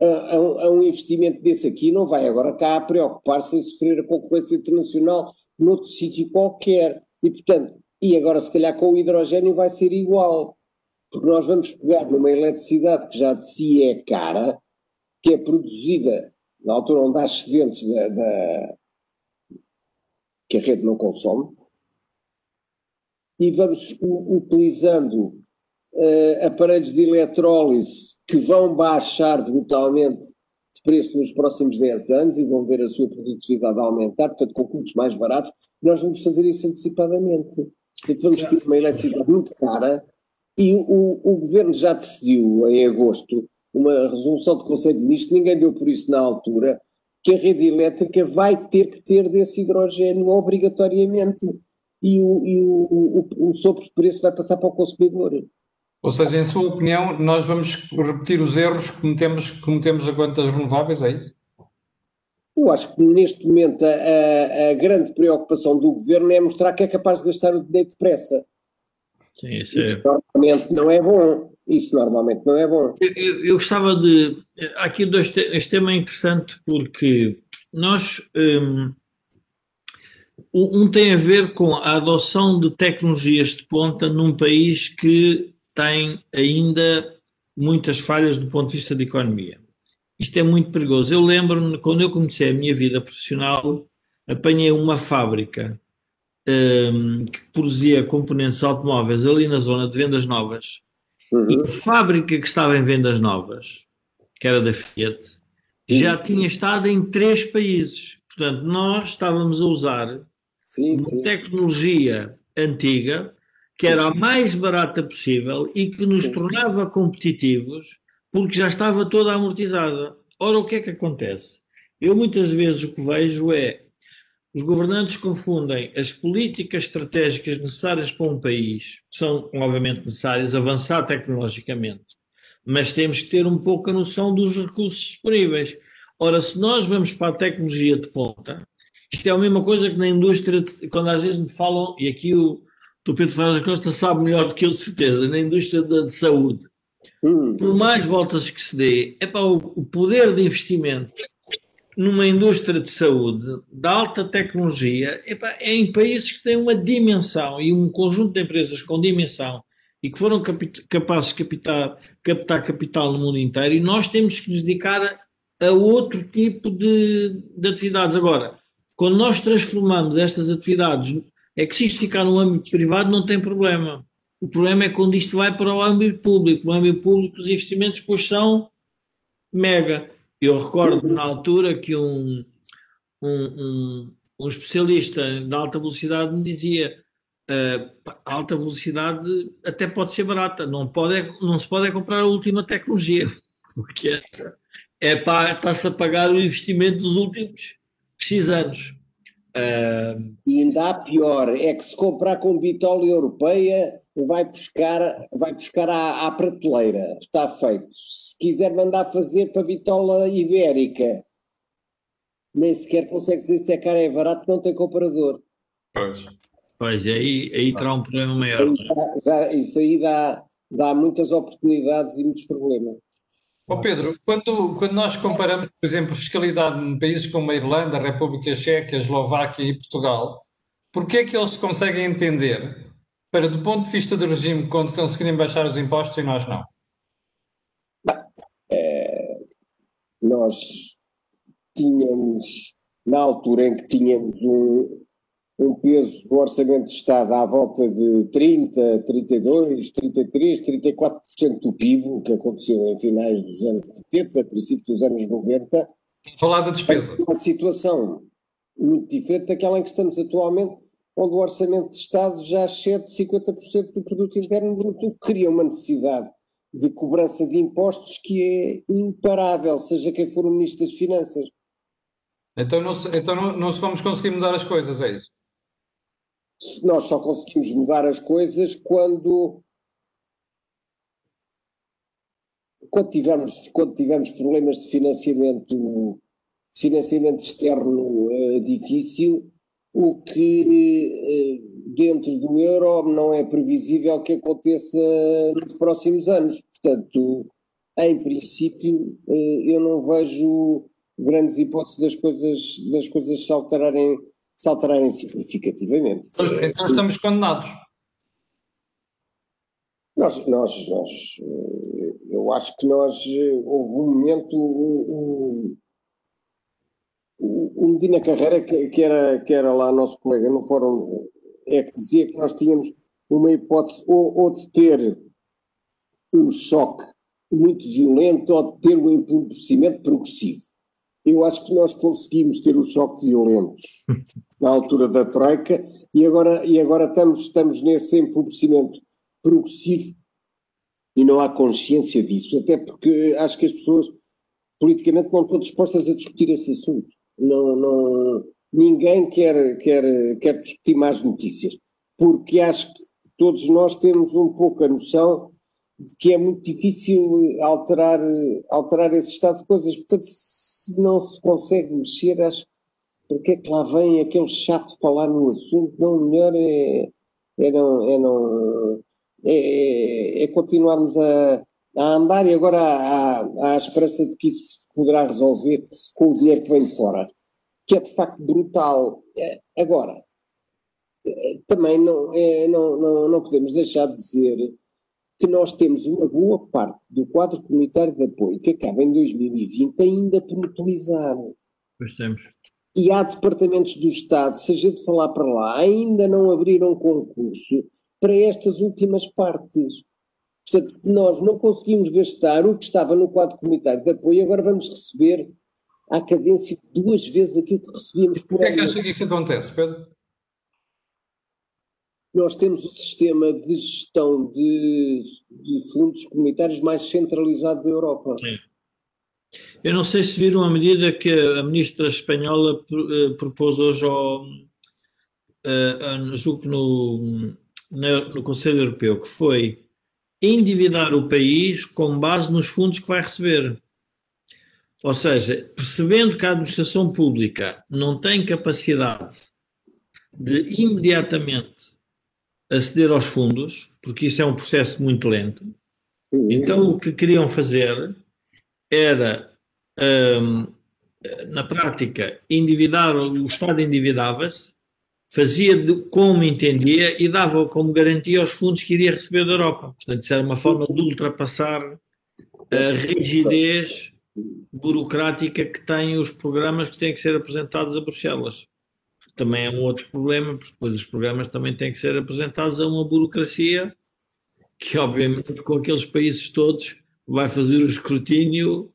Speaker 2: a, a, um investimento desse aqui não vai agora cá preocupar-se em sofrer a concorrência internacional noutro sítio qualquer. E, portanto, e agora se calhar com o hidrogênio vai ser igual. Porque nós vamos pegar numa eletricidade que já de si é cara, que é produzida na altura onde há excedentes da, da que a rede não consome, e vamos utilizando uh, aparelhos de eletrólise que vão baixar brutalmente de preço nos próximos 10 anos e vão ver a sua produtividade aumentar, portanto com custos mais baratos, nós vamos fazer isso antecipadamente. Portanto, vamos ter uma eletricidade muito cara e o, o governo já decidiu em agosto uma resolução do Conselho de Ministros, ninguém deu por isso na altura, que a rede elétrica vai ter que ter desse hidrogênio obrigatoriamente e o, e o, o, o sobrepreço vai passar para o consumidor.
Speaker 1: Ou seja, em sua opinião, nós vamos repetir os erros que cometemos, cometemos a quantas renováveis, é isso?
Speaker 2: Eu acho que neste momento a, a, grande preocupação do governo é mostrar que é capaz de gastar o dinheiro depressa.
Speaker 3: Sim, isso, isso
Speaker 2: é... normalmente não é bom. Isso normalmente não é bom.
Speaker 3: Eu, eu gostava de. Aqui dois este tema é interessante porque nós. Um, um tem a ver com a adoção de tecnologias de ponta num país que tem ainda muitas falhas do ponto de vista da economia. Isto é muito perigoso. Eu lembro-me, quando eu comecei a minha vida profissional, apanhei uma fábrica um, que produzia componentes automóveis ali na zona de vendas novas Uhum. E a fábrica que estava em vendas novas, que era da Fiat, já uhum. tinha estado em três países. Portanto, nós estávamos a usar sim, uma sim. tecnologia antiga que era a mais barata possível e que nos tornava competitivos porque já estava toda amortizada. Ora, o que é que acontece? Eu muitas vezes o que vejo é os governantes confundem as políticas estratégicas necessárias para um país, que são obviamente necessárias, avançar tecnologicamente, mas temos que ter um pouco a noção dos recursos disponíveis. Ora, se nós vamos para a tecnologia de ponta, isto é a mesma coisa que na indústria, quando às vezes me falam, e aqui o, o Pedro Faz Costa sabe melhor do que eu, de certeza, na indústria de, de saúde, hum. por mais voltas que se dê, é para o, poder de investimento numa indústria de saúde de alta tecnologia epa, é em países que têm uma dimensão e um conjunto de empresas com dimensão e que foram capazes de captar, captar capital no mundo inteiro e nós temos que nos dedicar a, a outro tipo de, de, atividades. Agora, quando nós transformamos estas atividades, é que se isto ficar no âmbito privado não tem problema. O problema é quando isto vai para o âmbito público. No âmbito público os investimentos depois são mega. Eu recordo na altura que um, um, um, um especialista de alta velocidade me dizia uh, alta velocidade até pode ser barata, não, pode, é, não se pode é comprar a última tecnologia, [LAUGHS] porque é, para, está-se a pagar o investimento dos últimos X anos.
Speaker 2: Uh, e ainda há pior, é que se comprar com bitola europeia vai buscar, vai buscar à, à prateleira, está feito. Se quiser mandar fazer para bitola ibérica, nem sequer consegue dizer se é caro ou é barato, não tem comparador.
Speaker 3: Pois, pois aí, aí terá um problema maior. Aí,
Speaker 2: é? já, isso aí dá, dá muitas oportunidades e muitos problemas.
Speaker 1: Oh Pedro, quando, quando nós comparamos, por exemplo, fiscalidade em países como a Irlanda, a República Checa, a Eslováquia e Portugal, porquê é que eles conseguem entender para, do ponto de vista do regime, quando conseguirem baixar os impostos e nós não?
Speaker 2: É, nós tínhamos, na altura em que tínhamos um, um peso do orçamento de Estado à volta de 30, 32, 33, 34% do PIB, o que aconteceu em finais dos anos 80, princípio dos anos 90.
Speaker 1: Falar da despesa.
Speaker 2: Uma situação muito diferente daquela em que estamos atualmente, onde o orçamento de Estado já excede 50% do produto interno bruto, o que cria uma necessidade de cobrança de impostos que é imparável, seja quem for o Ministro das Finanças.
Speaker 1: Então não, então não, não se vamos conseguir mudar as coisas, é isso?
Speaker 2: Nós só conseguimos mudar as coisas quando quando tivermos, quando tivermos problemas de financiamento, de financiamento externo uh, difícil, o que uh, dentro do euro não é previsível que aconteça nos próximos anos. Portanto, em princípio, uh, eu não vejo grandes hipóteses das coisas, das coisas se alterarem, se alterarem significativamente.
Speaker 1: Então estamos condenados.
Speaker 2: Nós, nós, nós, eu acho que nós, houve um momento, o, o, o Medina Carreira, que, que, era, que era lá nosso colega no fórum, é que dizia que nós tínhamos uma hipótese ou, ou de ter um choque muito violento ou de ter um empobrecimento progressivo. Eu acho que nós conseguimos ter o choque violento na [LAUGHS] altura da Troika e agora, e agora estamos, estamos nesse empobrecimento progressivo e não há consciência disso, até porque acho que as pessoas politicamente não estão dispostas a discutir esse assunto. Não, não, ninguém quer, quer, quer discutir mais notícias, porque acho que todos nós temos um pouco a noção que é muito difícil alterar, alterar esse estado de coisas. Portanto, se não se consegue mexer, acho porque é que lá vem aquele chato falar no assunto? Não, melhor é, é não, é, não é, é continuarmos a, a, andar e agora há, há a esperança de que isso se poderá resolver com o dinheiro que vem de fora, que é de facto brutal. É, agora, é, também não, é, não, não, não podemos deixar de dizer que nós temos uma boa parte do quadro comunitário de apoio que acaba em 2020 ainda por utilizar.
Speaker 3: Pois temos.
Speaker 2: E há departamentos do Estado, se a gente falar para lá, ainda não abriram concurso para estas últimas partes. Portanto, nós não conseguimos gastar o que estava no quadro comunitário de apoio, agora vamos receber à cadência duas vezes aquilo que recebíamos
Speaker 1: por ano. Por que é que acha que isso acontece, Pedro?
Speaker 2: Nós temos o sistema de gestão de, de fundos comunitários mais centralizado da Europa. Sim.
Speaker 3: Eu não sei se viram a medida que a ministra espanhola eh, propôs hoje ao, uh, julgo no, no Conselho Europeu, que foi endividar o país com base nos fundos que vai receber. Ou seja, percebendo que a administração pública não tem capacidade de imediatamente aceder aos fundos, porque isso é um processo muito lento. Então o que queriam fazer era, um, na prática, endividar, o Estado endividava-se, fazia como entendia e dava como garantia aos fundos que iria receber da Europa. Portanto, isso era uma forma de ultrapassar a rigidez burocrática que têm os programas que têm que ser apresentados a Bruxelas. Também é um outro problema, porque depois os programas também têm que ser apresentados a uma burocracia que, obviamente, com aqueles países todos, vai fazer o escrutínio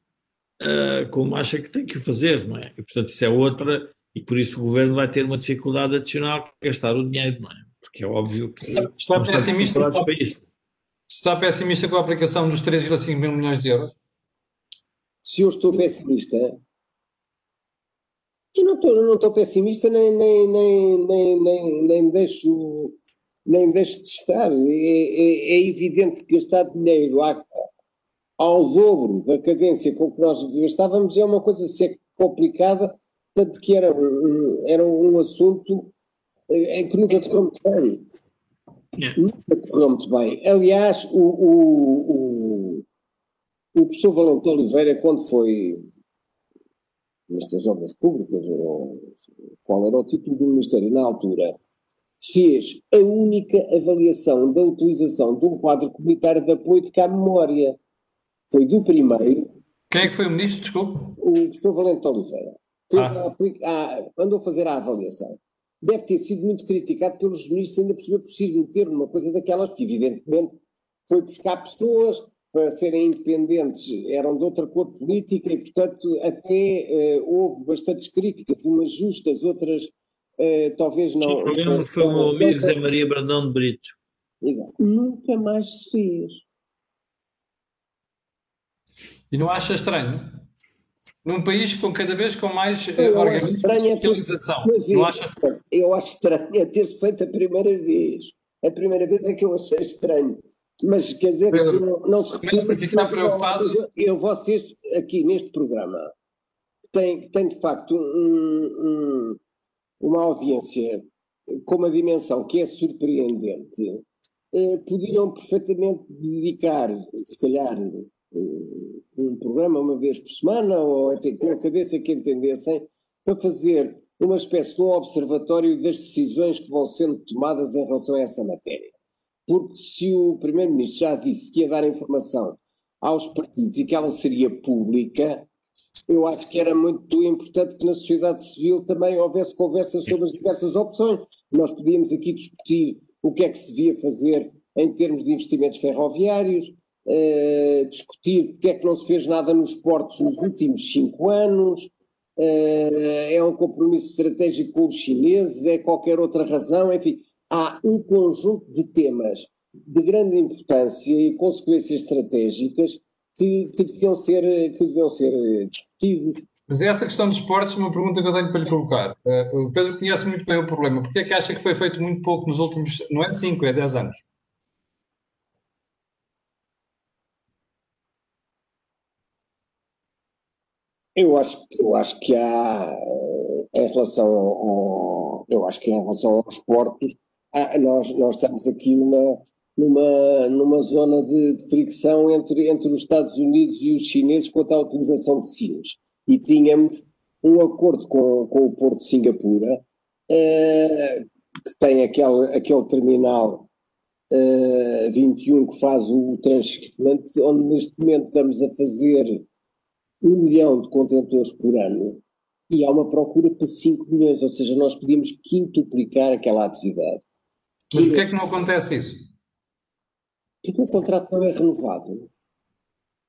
Speaker 3: uh, como acha que tem que o fazer, não é? E, portanto, isso é outra, e por isso o governo vai ter uma dificuldade adicional que gastar o dinheiro, não é? Porque é óbvio que.
Speaker 1: Está pessimista, está, está pessimista com a aplicação dos 3,5 mil milhões de euros?
Speaker 2: Se eu estou pessimista, eu não estou, não pessimista, nem, nem, nem, nem, nem, nem deixo nem deixo de estar. É, é, é evidente que gastar dinheiro à, ao dobro da cadência com que nós gastávamos é uma coisa ser complicada, tanto que era, era um assunto eh, em que nunca correu muito bem. Yeah. Nunca correu muito bem. Aliás, o, o, o, o professor Valente Oliveira, quando foi nestas obras públicas, qual era o título do Ministério na altura, fez a única avaliação da utilização de um quadro comunitário de apoio de cá memória. Foi do primeiro.
Speaker 1: Quem é que foi o ministro, desculpe?
Speaker 2: O professor Valente Oliveira. Ah. a, a, mandou fazer a avaliação. Deve ter sido muito criticado pelos ministros, ainda por se meter numa coisa daquelas, porque evidentemente foi buscar pessoas para serem independentes, eram de outra cor política e, portanto, até uh, houve bastantes críticas, umas justas, outras uh, talvez não.
Speaker 3: O problema foi o meu amigo Zé Maria Brandão de Brito.
Speaker 2: Exato. Nunca mais se fez.
Speaker 1: E não acha estranho? Num país com cada vez com mais uh, organismos de
Speaker 2: especialização. Não acha estranho? Eu acho estranho é ter-se feito a primeira vez. A primeira vez é que eu achei estranho. Mas quer dizer, Pedro, não, não se repete.
Speaker 1: Ficar preocupado.
Speaker 2: Eu, eu, vocês aqui neste programa, tem, tem de facto um, um, uma audiência com uma dimensão que é surpreendente, eh, podiam perfeitamente dedicar, se calhar, um programa uma vez por semana, ou enfim, com a cabeça que entendessem, para fazer uma espécie de um observatório das decisões que vão sendo tomadas em relação a essa matéria. Porque se o Primeiro-Ministro já disse que ia dar informação aos partidos e que ela seria pública, eu acho que era muito importante que na sociedade civil também houvesse conversas sobre as diversas opções. Nós podíamos aqui discutir o que é que se devia fazer em termos de investimentos ferroviários, uh, discutir porque é que não se fez nada nos portos nos últimos cinco anos, uh, é um compromisso estratégico com os chineses, é qualquer outra razão, enfim, há um conjunto de temas de grande importância e consequências estratégicas que, que, deviam, ser, que deviam ser discutidos.
Speaker 1: Mas essa questão dos esportes é uma pergunta que eu tenho para lhe colocar. Uh, o Pedro conhece muito bem o problema. Porquê é que acha que foi feito muito pouco nos últimos, não é 5, é 10 anos?
Speaker 2: Eu acho, eu acho que há, eh, em relação ao, eu acho que em relação aos portos, há, nós, nós estamos aqui numa, numa, numa zona de, de, fricção entre, entre os Estados Unidos e os chineses quanto à utilização de sinos. E tínhamos um acordo com, com o Porto de Singapura, uh, que tem aquele, aquele terminal uh, 21 que faz o transshipment, onde neste momento estamos a fazer um milhão de contentores por ano e há uma procura para 5 milhões, ou seja, nós podíamos quintuplicar aquela atividade.
Speaker 1: Mas porquê é que não acontece isso?
Speaker 2: Porque o contrato não é renovado.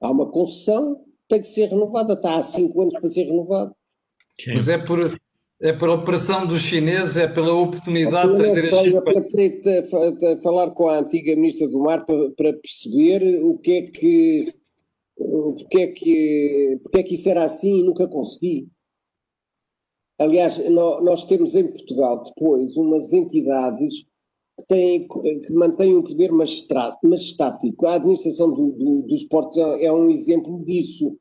Speaker 2: Há uma concessão, tem que ser renovada, está há cinco anos para ser renovado.
Speaker 1: Mas é por, é por operação dos chineses, é pela oportunidade de trazer...
Speaker 2: Olha, para falar com a antiga Ministra do Mar para, para perceber o que é que porque é que, porque é que isso era assim e nunca consegui. Aliás, nós temos em Portugal depois umas entidades que, têm, que mantêm um poder estático. A administração do, do, dos portos é, é, um exemplo disso.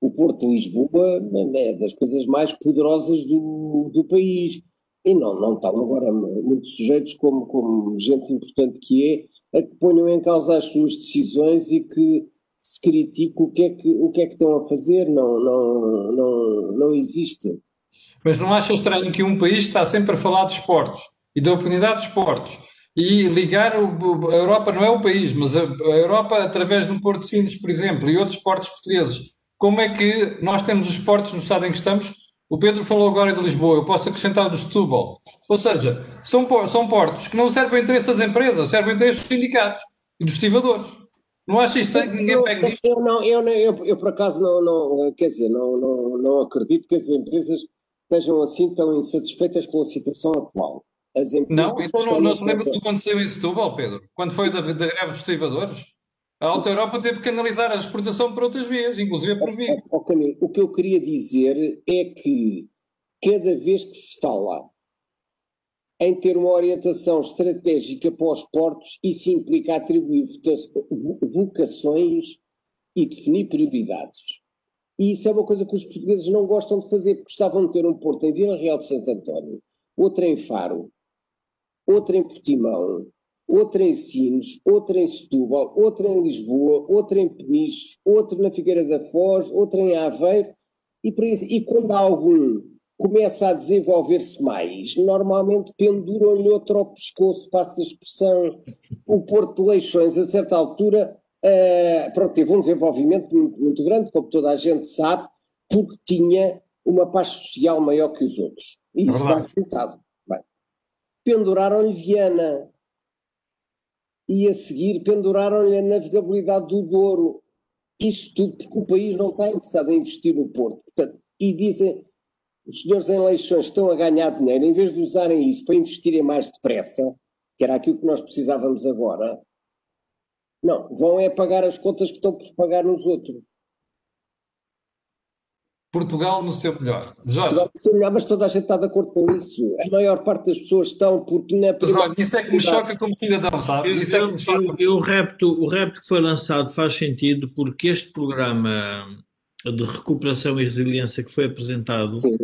Speaker 2: O Porto de Lisboa é das coisas mais poderosas do, do país. E não, não estão agora muito sujeitos, como, como gente importante que é, a que ponham em causa as suas decisões e que se critica o que é que, o que, é que estão a fazer. Não, não, não, não existe.
Speaker 1: Mas não acha estranho que um país está sempre a falar de esportes e da oportunidade de esportes e ligar o, a Europa não é o país, mas a, a Europa através de um Porto de Sines, por exemplo, e outros esportes portugueses. Como é que nós temos os esportes no estado em que estamos O Pedro falou agora de Lisboa, eu posso acrescentar do Setúbal. Ou seja, são, são portos que não servem ao interesse das empresas, servem ao interesse dos sindicatos e dos estivadores. Não acha isto que ninguém pega?
Speaker 2: Eu, não, eu, não, eu, eu, por acaso não, não quer dizer, não, não, não acredito que as empresas estejam assim tão insatisfeitas com a situação atual.
Speaker 1: As não, então não, não se lembra do que aconteceu em Setúbal, Pedro? Quando foi da, da greve dos estivadores? A Alta Europa teve que analisar a exportação por outras vias, inclusive por via.
Speaker 2: Oh, Camilo, o que eu queria dizer é que cada vez que se fala em ter uma orientação estratégica para os portos, isso implica atribuir vocações e definir prioridades. E isso é uma coisa que os portugueses não gostam de fazer, porque estavam de ter um porto em Vila Real de Santo António, outro em Faro, outro em Portimão, outra em Sines, outra em Setúbal, outra em Lisboa, outra em Peniche, outra na Figueira da Foz, outra em Aveiro, e, isso, e quando algum começa a desenvolver-se mais, normalmente penduram-lhe outro ao pescoço, passa a expressão, o Porto de Leixões, a certa altura, uh, pronto, teve um desenvolvimento muito, muito grande, como toda a gente sabe, porque tinha uma paz social maior que os outros. E isso dá resultado. Penduraram-lhe Viana, e a seguir penduraram-lhe a navegabilidade do Douro. Isto tudo porque o país não está interessado em investir no Porto. Portanto, e dizem, os senhores em eleições estão a ganhar dinheiro, em vez de usarem isso para investirem mais depressa, que era aquilo que nós precisávamos agora, não, vão é pagar as contas que estão por pagar nos outros.
Speaker 1: Portugal no seu melhor.
Speaker 2: Jorge. Portugal no seu melhor, mas toda a gente está de acordo com isso. A maior parte das pessoas estão porque na
Speaker 1: Mas olha, isso é que me choca como cidadão, sabe? Isso
Speaker 3: eu, é que me choca. Eu, o, repto, o repto que foi lançado faz sentido porque este programa de recuperação e resiliência que foi apresentado, Sim.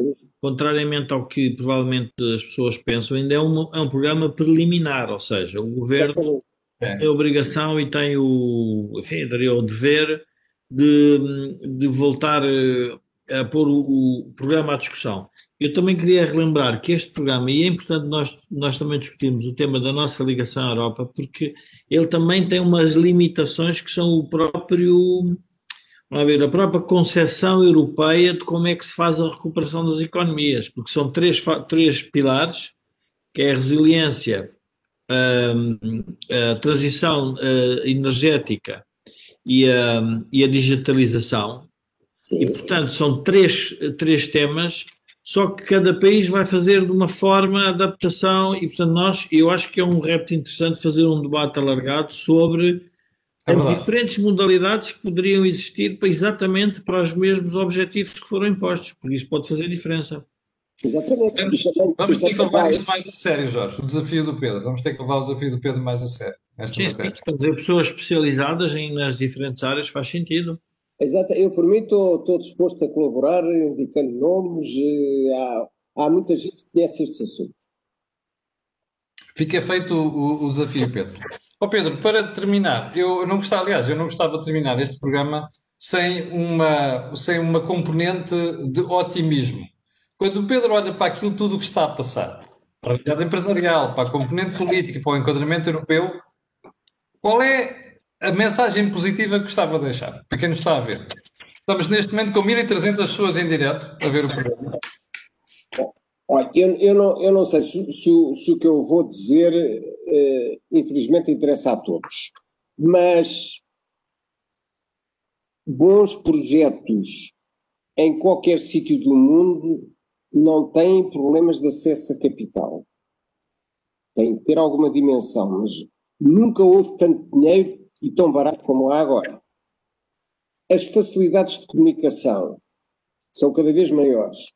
Speaker 3: contrariamente ao que provavelmente as pessoas pensam, ainda é um, é um programa preliminar, ou seja, o governo é. tem a obrigação e tem o, enfim, daria o dever de, de voltar eh, a pôr o, o, programa à discussão. Eu também queria relembrar que este programa, e é importante nós, nós também discutirmos o tema da nossa ligação à Europa, porque ele também tem umas limitações que são o próprio, vamos ver, a própria concepção europeia de como é que se faz a recuperação das economias, porque são três, três pilares, que é a resiliência, a, a transição a, energética e a, e a digitalização, Sim. E, portanto, são três, três temas, só que cada país vai fazer de uma forma adaptação e, portanto, nós, eu acho que é um repto interessante fazer um debate alargado sobre é as diferentes modalidades que poderiam existir para, exatamente para os mesmos objetivos que foram impostos, porque isso pode fazer diferença.
Speaker 2: Exatamente. Vamos,
Speaker 1: vamos ter que levar isto mais a sério, Jorge. O desafio do Pedro. Vamos ter que levar o desafio do Pedro mais a sério.
Speaker 3: Sim, sim. Dizer, pessoas especializadas em, nas diferentes áreas faz sentido.
Speaker 2: Exato, eu por mim estou disposto a colaborar, indicando nomes, eh, há, há muita gente que conhece estes assuntos.
Speaker 1: Fica feito o, o desafio, Pedro. Oh, Pedro, para terminar, eu não gostava, aliás, eu não gostava de terminar este programa sem uma, sem uma componente de otimismo. Quando o Pedro olha para aquilo tudo o que está a passar, para a realidade empresarial, para a componente política, para o enquadramento europeu, qual é a mensagem positiva que gostava de deixar, para quem nos está a ver. Estamos neste momento com 1.300 pessoas em direto a ver o programa.
Speaker 2: Olha, eu, eu, não, eu não sei se, se, se o que eu vou dizer, eh, infelizmente, interessa a todos, mas bons projetos em qualquer sítio do mundo não têm problemas de acesso a capital. Tem que ter alguma dimensão, mas nunca houve tanto dinheiro e tão barato como há agora. As facilidades de comunicação são cada vez maiores.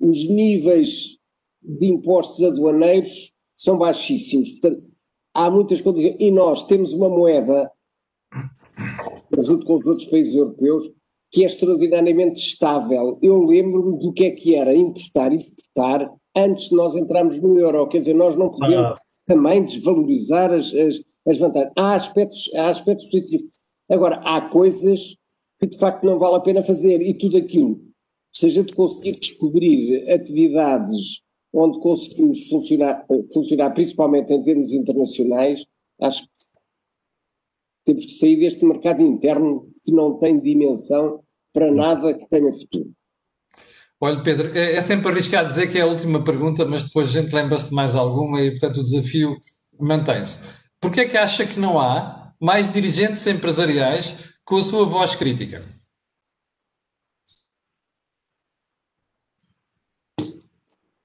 Speaker 2: Os níveis de impostos aduaneiros são baixíssimos. Portanto, há muitas condições. E nós temos uma moeda, junto com os outros países europeus, que é extraordinariamente estável. Eu lembro-me do que é que era importar e exportar antes de nós entrarmos no euro. Quer dizer, nós não podemos ah. também desvalorizar as, as, as vantagens. Há aspectos, há aspectos positivos. Agora, há coisas que de facto não vale a pena fazer e tudo aquilo, seja de conseguir descobrir atividades onde conseguimos funcionar, funcionar principalmente em termos internacionais, acho que temos que sair deste mercado interno que não tem dimensão para nada que tenha futuro.
Speaker 1: Olha, Pedro, é, é, sempre arriscado dizer que é a última pergunta, mas depois a gente lembra-se de mais alguma e, portanto, o desafio mantém-se. Porquê é que acha que não há mais dirigentes empresariais com a sua voz crítica?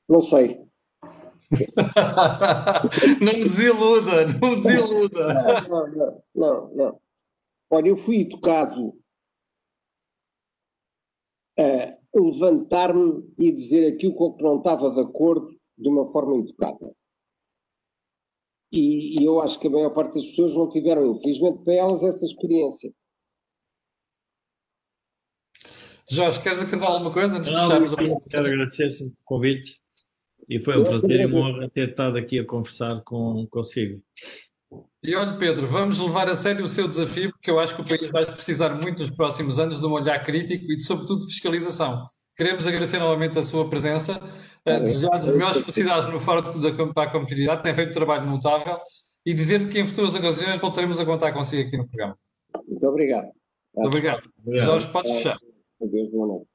Speaker 2: Não sei. [LAUGHS]
Speaker 1: não me desiluda, não me desiluda.
Speaker 2: Não, não, não, não. Olha, eu fui educado a levantar-me e dizer aquilo com que não estava de acordo de uma forma educada. E, e, eu acho que a maior parte das pessoas não tiveram, infelizmente, para elas essa experiência.
Speaker 1: Jorge, queres acrescentar alguma coisa antes
Speaker 3: não, de fecharmos a Quero agradecer o convite e foi um prazer e uma honra ter estado aqui a conversar com, consigo.
Speaker 1: E olha, Pedro, vamos levar a sério o seu desafio, porque eu acho que o país vai precisar muito nos próximos anos de um olhar crítico e, de, sobretudo, de fiscalização. Queremos agradecer novamente a sua presença, é, desejar as melhores felicidades no Fórum da, para a Competitividade, tem feito um trabalho notável, e dizer que em futuras ocasiões voltaremos a contar consigo aqui no programa.
Speaker 2: Muito obrigado.
Speaker 1: Muito obrigado. obrigado. Jorge, podes fechar.
Speaker 2: Adeus, boa noite.